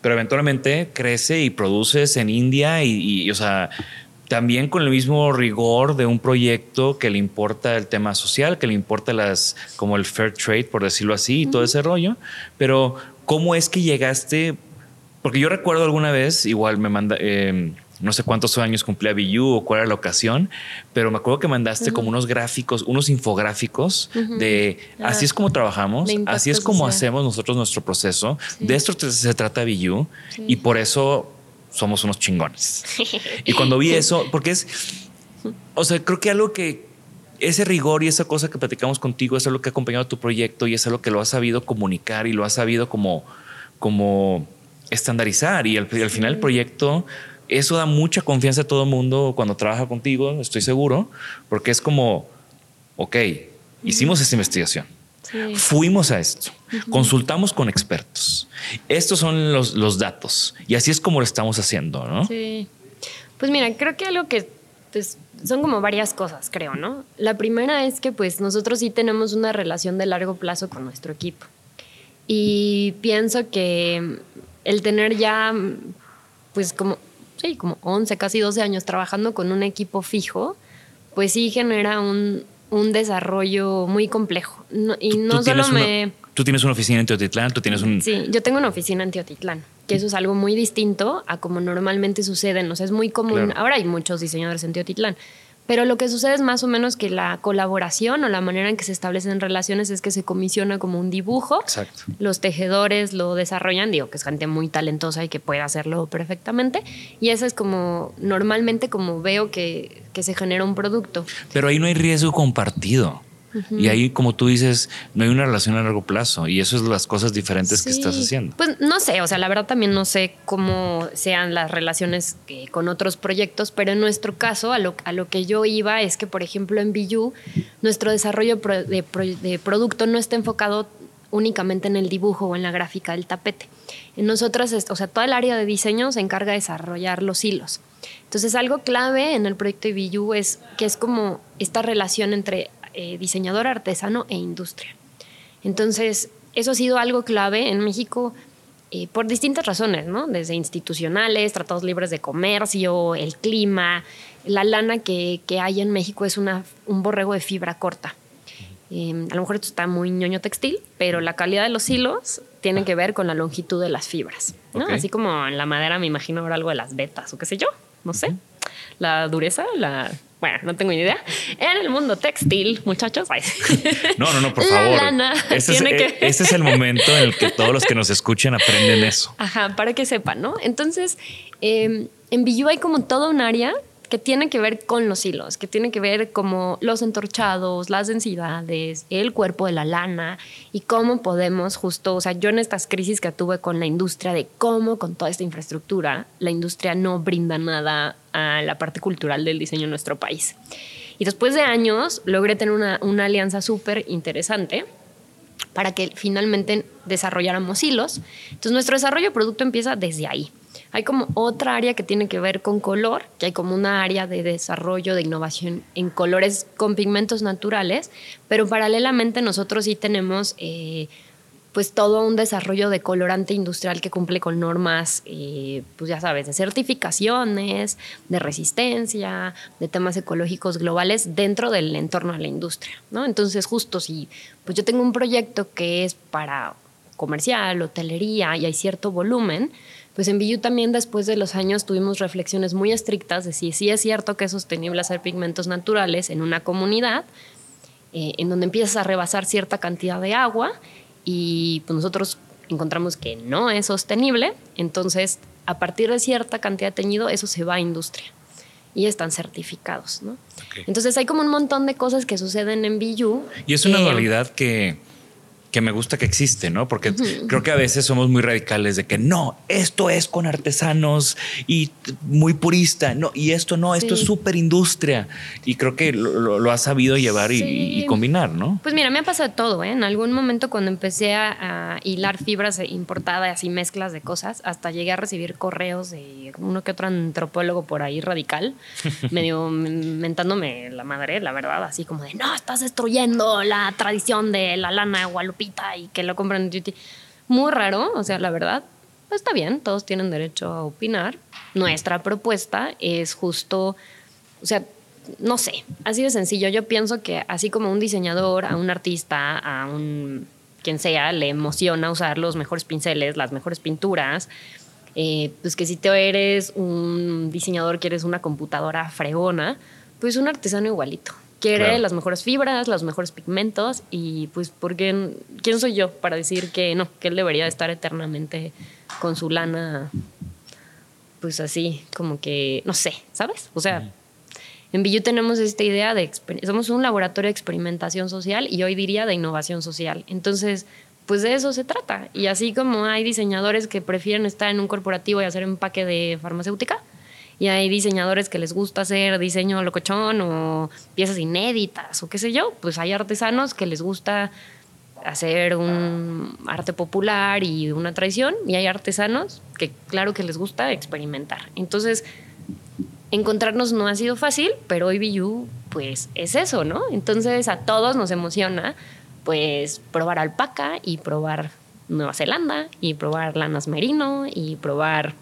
pero eventualmente crece y produces en India y, o sea, también con el mismo rigor de un proyecto que le importa el tema social, que le importa las, como el fair trade, por decirlo así, y todo ese rollo. Pero, ¿cómo es que llegaste? Porque yo recuerdo alguna vez, igual me manda, eh, no sé cuántos años cumplía BU o cuál era la ocasión, pero me acuerdo que mandaste como unos gráficos, unos infográficos de Ah, así es como trabajamos, así es como social. hacemos nosotros nuestro proceso. Sí. De esto se trata BU Sí. y por eso somos unos chingones. Y cuando vi eso, porque es, o sea, creo que algo que ese rigor y esa cosa que platicamos contigo es algo que ha acompañado tu proyecto y es algo que lo has sabido comunicar y lo has sabido como, como estandarizar. Y al, al final el proyecto, eso da mucha confianza a todo el mundo cuando trabaja contigo, estoy seguro, porque es como, ok, hicimos esta investigación. Sí. Fuimos a esto, consultamos con expertos. Estos son los, los datos y así es como lo estamos haciendo, ¿no? Sí. Pues mira, creo que algo que pues, son como varias cosas, creo, ¿no? La primera es que pues nosotros sí tenemos una relación de largo plazo con nuestro equipo. Y pienso que el tener ya pues como, sí, como 11, casi 12 años trabajando con un equipo fijo, pues sí genera un, un desarrollo muy complejo. No- y no solo me... una, tú tienes una oficina en Teotitlán, tú tienes un... Sí, yo tengo una oficina en Teotitlán, que eso es algo muy distinto a como normalmente sucede. O sea, es muy común. Claro. Ahora hay muchos diseñadores en Teotitlán. Pero lo que sucede es más o menos que la colaboración o la manera en que se establecen relaciones es que se comisiona como un dibujo. Exacto. Los tejedores lo desarrollan, digo que es gente muy talentosa y que puede hacerlo perfectamente. Y eso es como normalmente como veo que, que se genera un producto. Pero ahí no hay riesgo compartido. Y ahí, como tú dices, no hay una relación a largo plazo. Y eso es las cosas diferentes que Sí, estás haciendo. Pues no sé, o sea, la verdad también no sé cómo sean las relaciones que- con otros proyectos, pero en nuestro caso, a lo, a lo que yo iba es que, por ejemplo, en Biyu, nuestro desarrollo de, de producto no está enfocado únicamente en el dibujo o en la gráfica del tapete. En nosotros, es- o sea, toda el área de diseño se encarga de desarrollar los hilos. Entonces, algo clave en el proyecto de Biyu es que es como esta relación entre eh, diseñador, artesano e industria. Entonces, eso ha sido algo clave en México eh, por distintas razones, ¿no? Desde institucionales, tratados libres de comercio, el clima, la lana que, que hay en México es una, un borrego de fibra corta. Eh, a lo mejor esto está muy ñoño textil, pero la calidad de los hilos tiene que ver con la longitud de las fibras. ¿no? Así como en la madera me imagino ahora algo de las vetas o qué sé yo, no sé. La dureza, la... Bueno, no tengo ni idea. En el mundo textil, muchachos. ay. *laughs* No, no, no, por La favor. lana Este es, tiene que- este es el momento en el que todos los que nos escuchen aprenden eso. Ajá, para que sepan, ¿no? Entonces, eh, en Billu hay como todo un área que tiene que ver con los hilos, que tiene que ver como los entorchados, las densidades, el cuerpo de la lana y cómo podemos justo, o sea, yo en estas crisis que tuve con la industria de cómo con toda esta infraestructura, la industria no brinda nada a la parte cultural del diseño en nuestro país. Y después de años logré tener una, una alianza súper interesante para que finalmente desarrolláramos hilos. Entonces nuestro desarrollo de producto empieza desde ahí. Hay como otra área que tiene que ver con color, que hay como una área de desarrollo de innovación en colores con pigmentos naturales, pero paralelamente nosotros sí tenemos eh, pues todo un desarrollo de colorante industrial que cumple con normas, eh, pues ya sabes, de certificaciones, de resistencia, de temas ecológicos globales dentro del entorno de la industria, ¿no? Entonces, justo si pues yo tengo un proyecto que es para comercial, hotelería y hay cierto volumen, pues en Billu también después de los años tuvimos reflexiones muy estrictas de si sí es cierto que es sostenible hacer pigmentos naturales en una comunidad, eh, en donde empiezas a rebasar cierta cantidad de agua y pues nosotros encontramos que no es sostenible, entonces a partir de cierta cantidad de teñido eso se va a industria y están certificados, ¿no? Entonces hay como un montón de cosas que suceden en Billu. Y es una que- dualidad que, que me gusta que existe, ¿no? Porque creo que a veces somos muy radicales de que no, esto es con artesanos y muy purista, no, y esto no, esto Sí. es súper industria. Y creo que lo, lo- lo has sabido llevar y- Sí. y, combinar, ¿no? Pues mira, me ha pasado todo, ¿eh? En algún momento cuando empecé a, a hilar fibras importadas y mezclas de cosas, hasta llegué a recibir correos de uno que otro antropólogo por ahí radical, *laughs* medio mentándome la madre, la verdad, así como de, no, estás destruyendo la tradición de la lana y que lo compran en duty. Muy raro, o sea, la verdad. está bien, todos tienen derecho a opinar. Nuestra propuesta es justo, o sea, no sé, así de sencillo. Yo pienso que así como un diseñador, a un artista, a un quien sea, le emociona usar los mejores pinceles, las mejores pinturas, eh, pues que si te eres un diseñador que eres una computadora fregona, pues un artesano igualito. Quiere las mejores fibras, los mejores pigmentos y pues porque quién soy yo para decir que no, que él debería estar eternamente con su lana pues así, como que no sé, ¿sabes? O sea, en Billu tenemos esta idea de, somos un laboratorio de experimentación social y hoy diría de innovación social. Entonces, pues de eso se trata. Y así como hay diseñadores que prefieren estar en un corporativo y hacer empaque de farmacéutica, y hay diseñadores que les gusta hacer diseño locochón o piezas inéditas o qué sé yo, pues hay artesanos que les gusta hacer un arte popular y una tradición y hay artesanos que claro que les gusta experimentar. Entonces, encontrarnos no ha sido fácil, pero hoy BU pues es eso, ¿no? Entonces a todos nos emociona pues probar alpaca y probar Nueva Zelanda y probar lanas merino y probar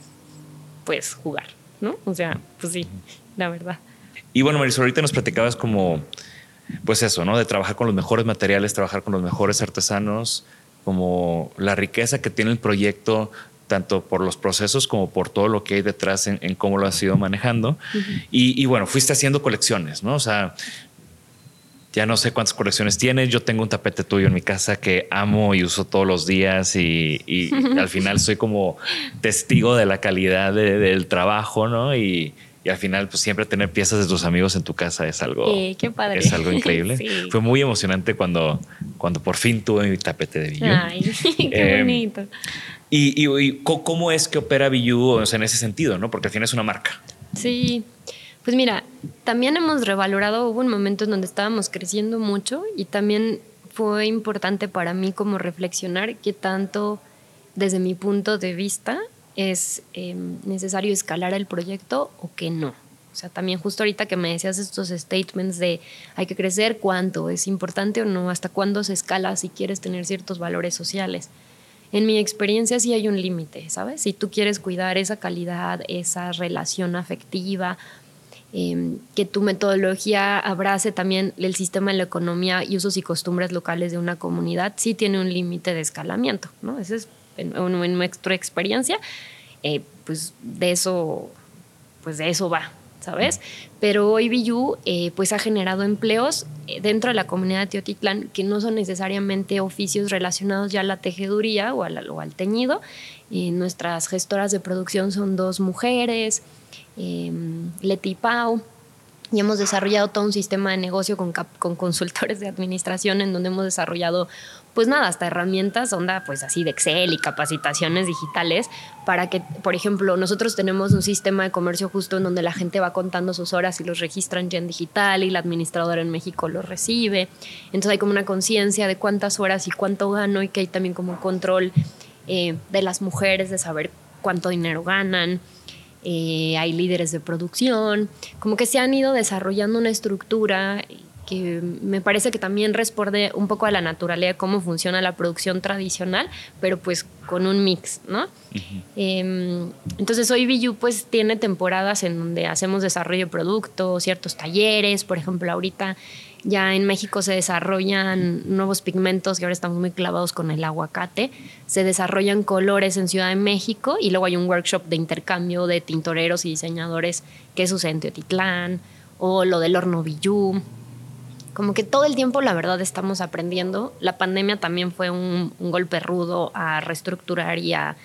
pues jugar, ¿no? O sea, pues sí, la verdad. Y bueno, Marisol, ahorita nos platicabas como pues eso, ¿no? De trabajar con los mejores materiales, trabajar con los mejores artesanos, como la riqueza que tiene el proyecto tanto por los procesos como por todo lo que hay detrás en, cómo lo has ido manejando. y, bueno, fuiste haciendo colecciones, ¿no? O sea, ya no sé cuántas colecciones tienes. Yo tengo un tapete tuyo en mi casa que amo y uso todos los días y, *laughs* al final soy como testigo de la calidad del trabajo, ¿no? Y, al final, pues siempre tener piezas de tus amigos en tu casa es algo, Es algo increíble. *laughs* Fue muy emocionante cuando, cuando por fin tuve mi tapete de billu. Ay, *laughs* qué em, bonito. Y, cómo es que opera Biyu en ese sentido, ¿no? Porque tienes una marca. Sí. Pues mira, también hemos revalorado, hubo un momento en donde estábamos creciendo mucho y también fue importante para mí como reflexionar qué tanto, desde mi punto de vista, es em, necesario escalar el proyecto o qué no. O sea, también justo ahorita que me decías estos statements de hay que crecer, cuánto, es importante o no, hasta cuándo se escala si quieres tener ciertos valores sociales en mi experiencia sí hay un límite, ¿sabes? Si tú quieres cuidar esa calidad, esa relación afectiva, em, que tu metodología abrace también el sistema de la economía y usos y costumbres locales de una comunidad, sí tiene un límite de escalamiento, ¿no? Ese es en, nuestra experiencia, eh, pues de eso, pues de eso va, ¿sabes? Pero hoy Biyu eh, pues ha generado empleos eh, dentro de la comunidad de Teotitlán que no son necesariamente oficios relacionados ya a la tejeduría o, al teñido. nuestras gestoras de producción son dos mujeres, em, Leti Pau, y hemos desarrollado todo un sistema de negocio con, con, consultores de administración en donde hemos desarrollado pues nada, hasta herramientas, onda, pues así de Excel y capacitaciones digitales para que, por ejemplo, nosotros tenemos un sistema de comercio justo en donde la gente va contando sus horas y los registran ya en digital y la administradora en México los recibe. Entonces hay como una conciencia de cuántas horas y cuánto gano y que hay también como control eh, de las mujeres de saber cuánto dinero ganan. Eh, hay líderes de producción, como que se han ido desarrollando una estructura que me parece que también responde un poco a la naturaleza de cómo funciona la producción tradicional, pero pues con un mix, ¿no? Em, entonces hoy Biyu pues tiene temporadas en donde hacemos desarrollo de producto, ciertos talleres, por ejemplo ahorita ya en México se desarrollan nuevos pigmentos que ahora estamos muy clavados con el aguacate. Se desarrollan colores en Ciudad de México y luego hay un workshop de intercambio de tintoreros y diseñadores que sucede en Teotitlán o lo del horno Biyu como que todo el tiempo la verdad estamos aprendiendo. La pandemia también fue un, golpe rudo a reestructurar y a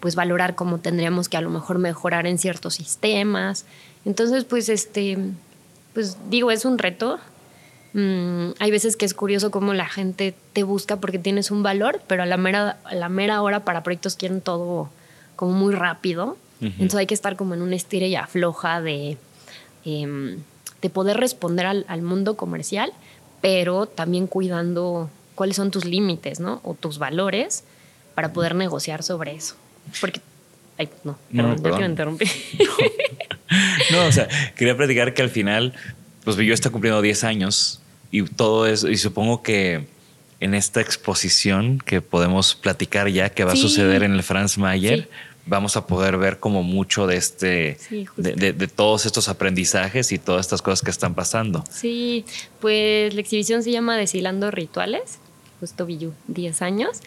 pues valorar cómo tendríamos que a lo mejor mejorar en ciertos sistemas. Entonces, pues este, pues digo, es un reto. Mm, hay veces que es curioso cómo la gente te busca porque tienes un valor, pero a la mera, a la mera hora para proyectos quieren todo como muy rápido. Entonces hay que estar como en un estire y afloja de... Em, de poder responder al, mundo comercial, pero también cuidando cuáles son tus límites, ¿no? O tus valores para poder negociar sobre eso. Porque, ay, no, perdón, no, yo quiero interrumpir. *laughs* No. o sea, quería platicar que al final, pues yo está cumpliendo 10 años y todo eso, y supongo que en esta exposición que podemos platicar ya que va a suceder en el Franz Mayer. Vamos a poder ver como mucho de este, de, de, todos estos aprendizajes y todas estas cosas que están pasando. Sí, pues la exhibición se llama Deshilando Rituales, justo Villú, 10 años.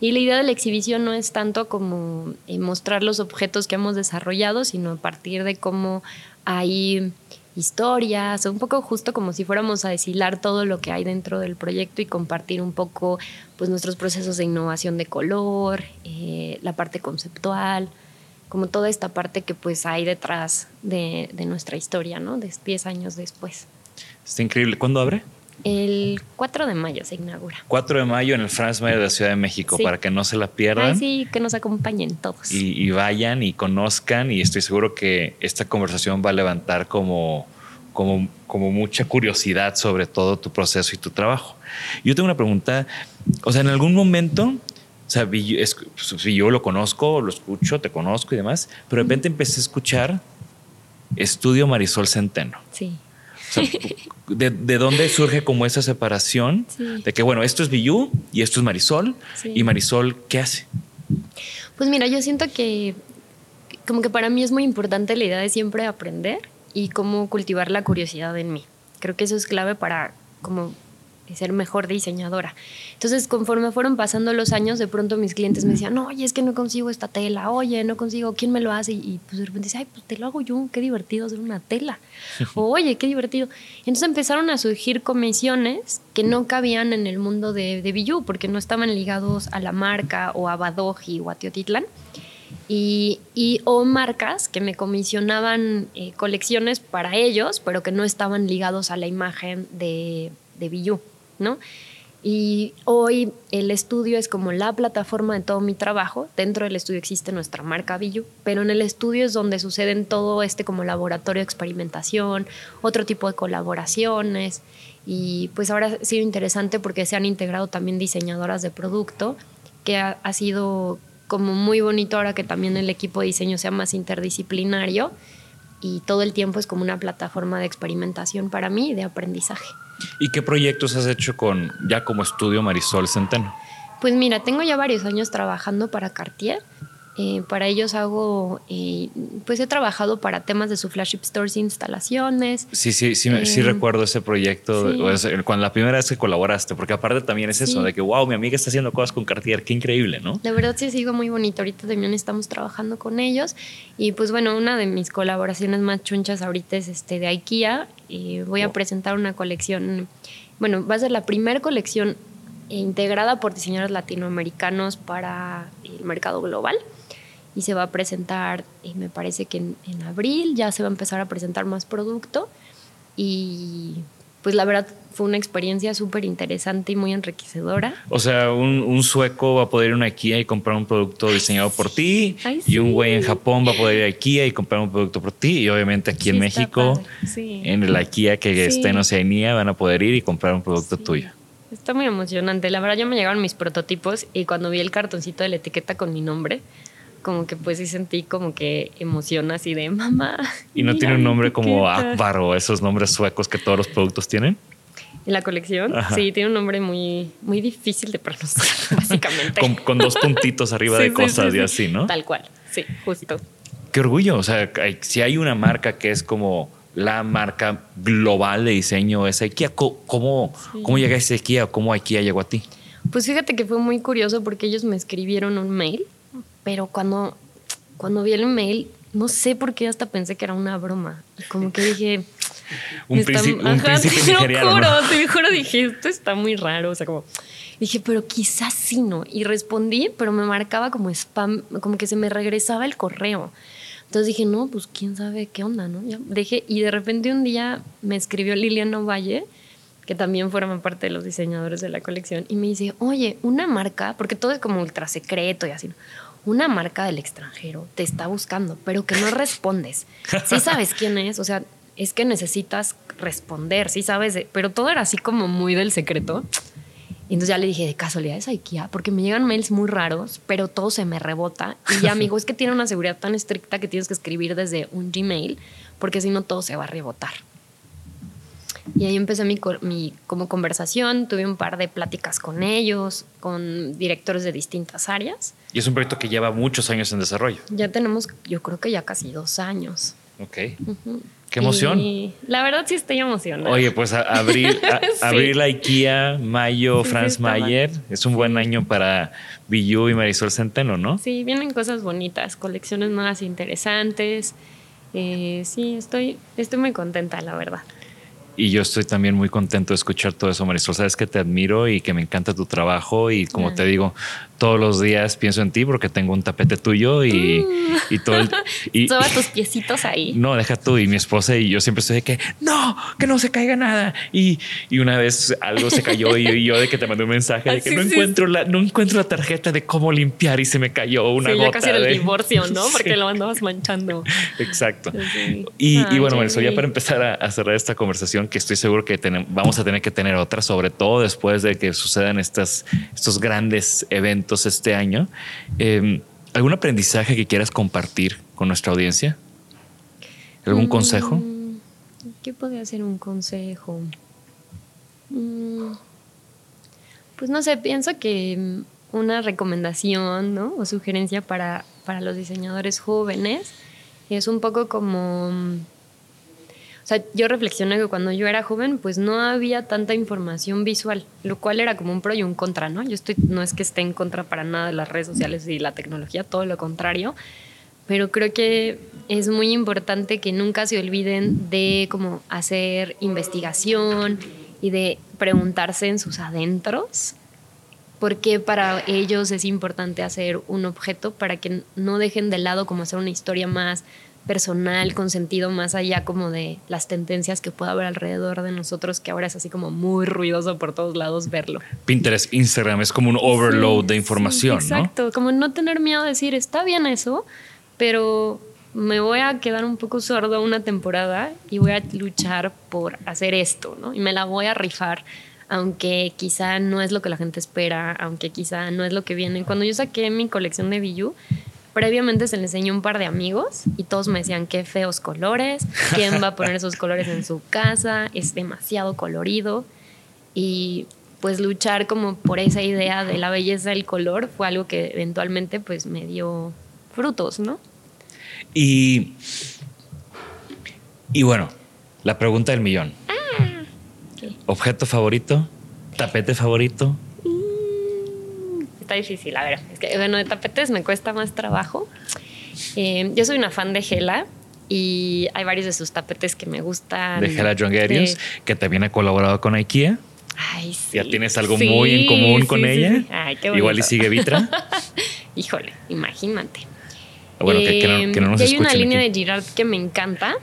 Y la idea de la exhibición no es tanto como eh, mostrar los objetos que hemos desarrollado, sino a partir de cómo hay historias, un poco justo como si fuéramos a deshilar todo lo que hay dentro del proyecto y compartir un poco pues nuestros procesos de innovación de color, eh, la parte conceptual, como toda esta parte que pues hay detrás de, nuestra historia, ¿no? De 10 años después. Está increíble. ¿Cuándo abre? El 4 de mayo se inaugura. 4 de mayo en el Franz Mayer de la Ciudad de México, para que no se la pierdan. sí, que nos acompañen todos. Y, vayan y conozcan y estoy seguro que esta conversación va a levantar como, como, como mucha curiosidad sobre todo tu proceso y tu trabajo. Yo tengo una pregunta, o sea, en algún momento, o sea, si yo lo conozco, lo escucho, te conozco y demás, pero de repente empecé a escuchar Estudio Marisol Centeno. Sí. ¿De, dónde surge como esa separación? De que, bueno, esto es Villú y esto es Marisol. ¿Y Marisol qué hace? Pues mira, yo siento que como que para mí es muy importante la idea de siempre aprender y cómo cultivar la curiosidad en mí. Creo que eso es clave para como ser mejor diseñadora. Entonces, conforme fueron pasando los años, de pronto mis clientes me decían, oye, es que no consigo esta tela, oye, no consigo, ¿quién me lo hace? Y pues de repente dice, ay, pues te lo hago yo, qué divertido hacer una tela. *laughs* oye, qué divertido. entonces empezaron a surgir comisiones que no cabían en el mundo de, de Billú, porque no estaban ligados a la marca o a Badoji o a Teotitlán. Y, y, o marcas que me comisionaban eh, colecciones para ellos, pero que no estaban ligados a la imagen de, de Billú. Y hoy el estudio es como la plataforma de todo mi trabajo. Dentro del estudio existe nuestra marca Billu, pero en el estudio es donde suceden todo este como laboratorio de experimentación, otro tipo de colaboraciones. Y pues ahora ha sido interesante porque se han integrado también diseñadoras de producto, que ha, ha sido como muy bonito ahora que también el equipo de diseño sea más interdisciplinario y todo el tiempo es como una plataforma de experimentación para mí y de aprendizaje. ¿Y qué proyectos has hecho con ya como estudio Marisol Centeno? Pues mira, tengo ya varios años trabajando para Cartier. Eh, para ellos hago, eh, pues he trabajado para temas de su flagship stores instalaciones. Sí, sí, sí, sí eh, recuerdo ese proyecto, cuando la primera vez que colaboraste, porque aparte también es eso, de que, wow, mi amiga está haciendo cosas con Cartier, qué increíble, ¿no? De verdad sí, sigo muy bonito, ahorita también estamos trabajando con ellos y pues bueno, una de mis colaboraciones más chunchas ahorita es este de IKEA y voy a oh. presentar una colección, bueno, va a ser la primera colección integrada por diseñadores latinoamericanos para el mercado global y se va a presentar, y me parece que en, abril ya se va a empezar a presentar más producto. Y pues la verdad fue una experiencia súper interesante y muy enriquecedora. O sea, un, sueco va a poder ir a una IKEA y comprar un producto diseñado por ti y un güey en Japón va a poder ir a IKEA y comprar un producto por ti y obviamente aquí en México, en la IKEA que está en Oceanía, van a poder ir y comprar un producto tuyo. Está muy emocionante. La verdad, ya me llegaron mis prototipos y cuando vi el cartoncito de la etiqueta con mi nombre, como que pues sí sentí como que emoción así de mamá. ¿Y no tiene un nombre como Akbar o esos nombres suecos que todos los productos tienen? En la colección, sí, tiene un nombre muy, muy difícil de pronunciar, *laughs* básicamente. con, dos puntitos arriba de cosas y así, ¿no? Tal cual, sí, justo. Qué orgullo, o sea, si hay una marca que es como la marca global de diseño, es IKEA, ¿cómo, cómo llegaste a IKEA o cómo IKEA llegó a ti? Pues fíjate que fue muy curioso porque ellos me escribieron un mail pero cuando, cuando vi el email, no sé por qué hasta pensé que era una broma. Como que dije... un, príncipe, un príncipe nigeriano. Te juro, te juro, dije, esto está muy raro. O sea, como... Dije, pero quizás sí, ¿no? Y respondí, pero me marcaba como spam, como que se me regresaba el correo. Entonces dije, no, pues quién sabe qué onda, ¿no? Ya dejé, y de repente un día me escribió Liliana Valle, que también forma parte de los diseñadores de la colección, y me dice, oye, una marca, porque todo es como ultra secreto y así, una marca del extranjero te está buscando, pero que no respondes. Sí sabes *laughs* quién es, o sea, es que necesitas responder, sí sabes, pero todo era así como muy del secreto. Y entonces ya le dije, de casualidad es IKEA, porque me llegan mails muy raros, pero todo se me rebota. Y ya, amigo, es que tiene una seguridad tan estricta que tienes que escribir desde un Gmail, porque si no todo se va a rebotar. Y ahí empecé mi, mi, como conversación, tuve un par de pláticas con ellos, con directores de distintas áreas. Y es un proyecto que lleva muchos años en desarrollo. Ya tenemos, yo creo que ya casi dos años. Ok. Qué emoción. la verdad sí estoy emocionada. Oye, pues *laughs* abrir, la IKEA, mayo, Franz Mayer, es un buen año para Billu y Marisol Centeno, ¿no? Sí, vienen cosas bonitas, colecciones nuevas interesantes. Eh, sí, estoy, estoy muy contenta, la verdad. Y yo estoy también muy contento de escuchar todo eso, Marisol. Sabes que te admiro y que me encanta tu trabajo y como te digo, todos los días pienso en ti porque tengo un tapete tuyo y, y todo el... *laughs* Y, tus piecitos ahí. No, deja tú y mi esposa y yo siempre estoy de que no, que no se caiga nada. Y, y una vez algo se cayó y, yo de que te mandé un mensaje de que no, encuentro la, no encuentro la tarjeta de cómo limpiar y se me cayó una sí, gota. Ya casi era el divorcio, ¿no? *laughs* Porque lo andabas manchando. Exacto. Y, y, bueno, Marisol, ya para empezar a, cerrar esta conversación, que estoy seguro que vamos a tener que tener otra, sobre todo después de que sucedan estas, estos grandes eventos este año. Em, ¿Algún aprendizaje que quieras compartir con nuestra audiencia? ¿Algún consejo? Mm, ¿Qué podría ser un consejo? Mm, pues no sé, pienso que una recomendación o sugerencia para, para los diseñadores jóvenes es un poco como o sea, yo reflexioné que cuando yo era joven, pues no había tanta información visual, lo cual era como un pro y un contra, ¿no? Yo estoy, no es que esté en contra para nada de las redes sociales y la tecnología, todo lo contrario, pero creo que es muy importante que nunca se olviden de como hacer investigación y de preguntarse en sus adentros por qué para ellos es importante hacer un objeto para que no dejen de lado como hacer una historia más personal, con sentido más allá como de las tendencias que pueda haber alrededor de nosotros, que ahora es así como muy ruidoso por todos lados verlo. Pinterest, Instagram, es como un overload de información. exacto, como no tener miedo de decir, está bien eso, pero me voy a quedar un poco sordo una temporada y voy a luchar por hacer esto, ¿no? Y me la voy a rifar aunque quizá no es lo que la gente espera, aunque quizá no es lo que viene. Cuando yo saqué mi colección de Billu, Previamente se le enseñó un par de amigos y todos me decían qué feos colores, quién va a poner esos colores en su casa, es demasiado colorido y pues luchar como por esa idea de la belleza del color fue algo que eventualmente pues me dio frutos, ¿no? Y, y bueno, la pregunta del millón. Ah, ¿Objeto favorito? ¿Tapete favorito? Difícil. A ver, es que bueno, de tapetes me cuesta más trabajo. Eh, yo soy una fan de Gela y hay varios de sus tapetes que me gustan. De Gela Jongerius, que también ha colaborado con IKEA. Ay, sí. Ya tienes algo muy en común con ella. Ay, qué Igual y sigue Vitra. *laughs* Híjole, imagínate. Bueno, que, no, nos y hay una línea de Girard que me encanta.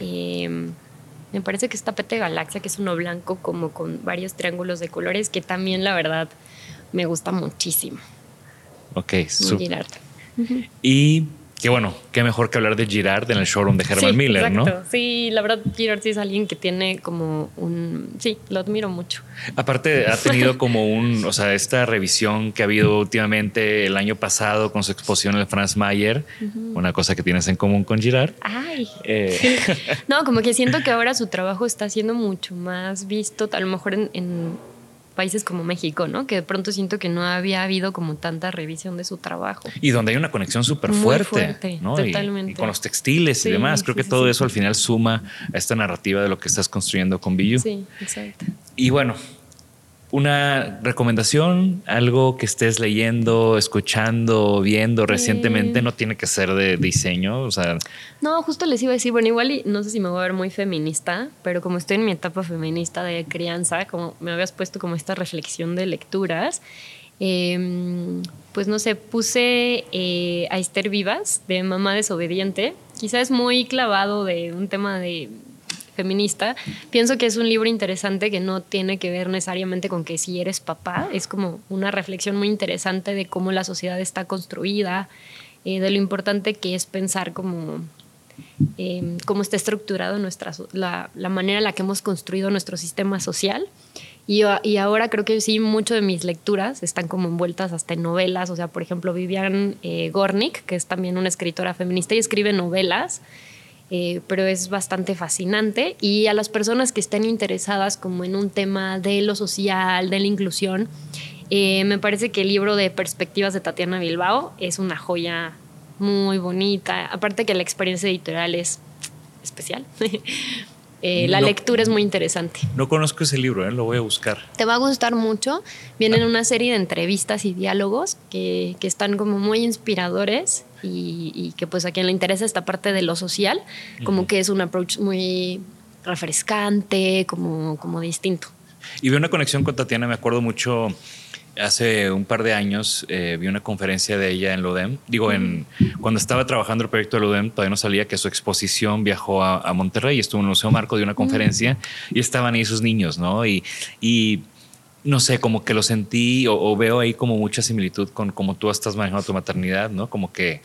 Eh, me parece que es tapete Galaxia, que es uno blanco como con varios triángulos de colores, que también la verdad me gusta muchísimo. Ok, Girard. Y qué bueno, qué mejor que hablar de Girard en el showroom de Herman Miller, ¿no? Sí, la verdad, Girard sí es alguien que tiene como un. Sí, lo admiro mucho. Aparte, ha tenido *laughs* como un. O sea, esta revisión que ha habido últimamente el año pasado con su exposición en el Franz Mayer, una cosa que tienes en común con Girard. Ay. Eh. *laughs* No, como que siento que ahora su trabajo está siendo mucho más visto, a lo mejor en países como México, ¿no? Que de pronto siento que no había habido como tanta revisión de su trabajo. Y donde hay una conexión súper fuerte, ¿no? Totalmente. Y, con los textiles y demás. Creo que todo eso al final suma a esta narrativa de lo que estás construyendo con Billu. Sí, exacto. Y bueno, una recomendación, algo que estés leyendo, escuchando, viendo recientemente, no tiene que ser de diseño, o sea... No, justo les iba a decir, bueno, igual y no sé si me voy a ver muy feminista, pero como estoy en mi etapa feminista de crianza, como me habías puesto como esta reflexión de lecturas, em, pues no sé, puse eh, a Esther Vivas de Mamá Desobediente, quizás es muy clavado de un tema de feminista, pienso que es un libro interesante que no tiene que ver necesariamente con que si eres papá, es como una reflexión muy interesante de cómo la sociedad está construida, eh, de lo importante que es pensar como eh, cómo está estructurado nuestra, la, la, manera en la que hemos construido nuestro sistema social. Y, y, ahora creo que sí, mucho de mis lecturas están como envueltas hasta en novelas. O sea, por ejemplo, Vivian eh, Gornick, que es también una escritora feminista y escribe novelas eh, pero es bastante fascinante. Y a las personas que estén interesadas como en un tema de lo social, de la inclusión, eh, me parece que el libro de Perspectivas de Tatiana Bilbao es una joya muy bonita. Aparte que la experiencia editorial es especial. *laughs* Eh, la lectura es muy interesante. No conozco ese libro, lo voy a buscar. Te va a gustar mucho. Vienen una serie de entrevistas y diálogos que, que están como muy inspiradores y, que pues a quien le interesa esta parte de lo social, como que es un approach muy refrescante, como, como distinto. Y vi una conexión con Tatiana, me acuerdo mucho, hace un par de años eh, vi una conferencia de ella en Lodem. Digo, en, cuando estaba trabajando el proyecto de Lodem, todavía no salía que su exposición viajó a, Monterrey, estuvo en el Museo Marco de una conferencia y estaban ahí sus niños, ¿no? Y, y no sé, como que lo sentí o, veo ahí como mucha similitud con cómo tú estás manejando tu maternidad, ¿no? Como que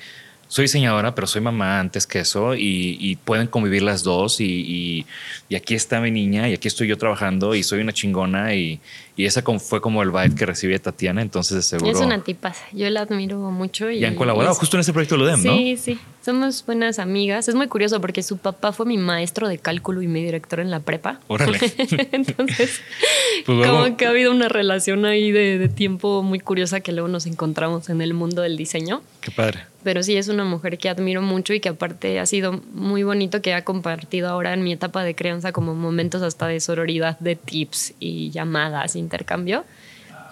soy diseñadora, pero soy mamá antes que eso y, pueden convivir las dos y, y, aquí está mi niña y aquí estoy yo trabajando y soy una chingona y, y esa fue como el vibe que recibí de Tatiana, entonces de seguro. Es una tipaza, yo la admiro mucho. Y, han colaborado justo en ese proyecto de Ludem, ¿no? Sí, sí, somos buenas amigas. Es muy curioso porque su papá fue mi maestro de cálculo y mi director en la prepa. Órale. *laughs* entonces, *laughs* pues como que ha habido una relación ahí de, de tiempo muy curiosa que luego nos encontramos en el mundo del diseño. Qué padre pero sí es una mujer que admiro mucho y que aparte ha sido muy bonito que ha compartido ahora en mi etapa de crianza como momentos hasta de sororidad, de tips y llamadas intercambio.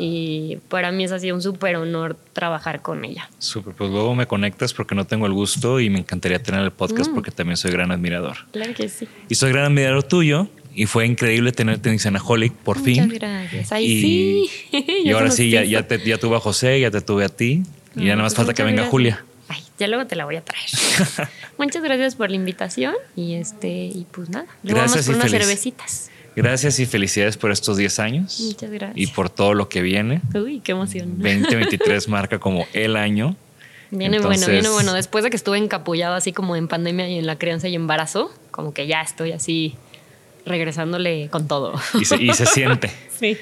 Y para mí es así un súper honor trabajar con ella. Súper, pues luego me conectas porque no tengo el gusto y me encantaría tener el podcast mm. porque también soy gran admirador. Claro que sí. Y soy gran admirador tuyo y fue increíble tenerte en Sanaholic por fin. Muchas gracias. Ay, sí. y *laughs* ahora sí, ya, ya, te, ya tuve a José, ya te tuve a ti y ya nada más pues falta que venga Julia. Ya luego te la voy a traer. *laughs* Muchas gracias por la invitación y este y pues nada, gracias vamos por unas cervecitas. Gracias y felicidades por estos 10 años. Muchas gracias. Y por todo lo que viene. Uy, qué emoción. *laughs* 2023 marca como el año. Viene bueno, viene bueno. Después de que estuve encapullado así como en pandemia y en la crianza y embarazo, como que ya estoy así regresándole con todo. Y se, *laughs* siente. sí.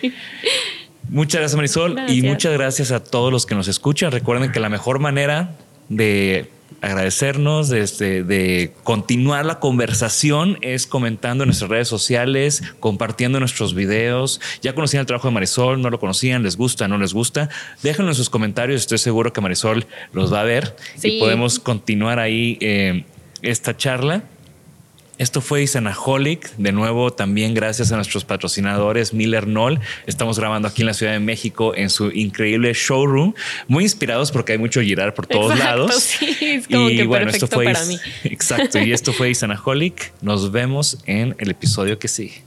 Muchas gracias Marisol y muchas gracias a todos los que nos escuchan. Recuerden que la mejor manera de agradecernos, de, este, de, continuar la conversación es comentando en nuestras redes sociales, compartiendo nuestros videos. Ya conocían el trabajo de Marisol, no lo conocían, les gusta, no les gusta. Déjenlo en sus comentarios, estoy seguro que Marisol los va a ver y podemos continuar ahí eh, esta charla. Esto fue Isanaholic, de nuevo también gracias a nuestros patrocinadores Miller Knoll. Estamos grabando aquí en la Ciudad de México en su increíble showroom, muy inspirados porque hay mucho girar por todos lados. Sí, es como y que bueno, esto fue para mí. *laughs* Exacto, y esto fue Isanaholic. Nos vemos en el episodio que sigue.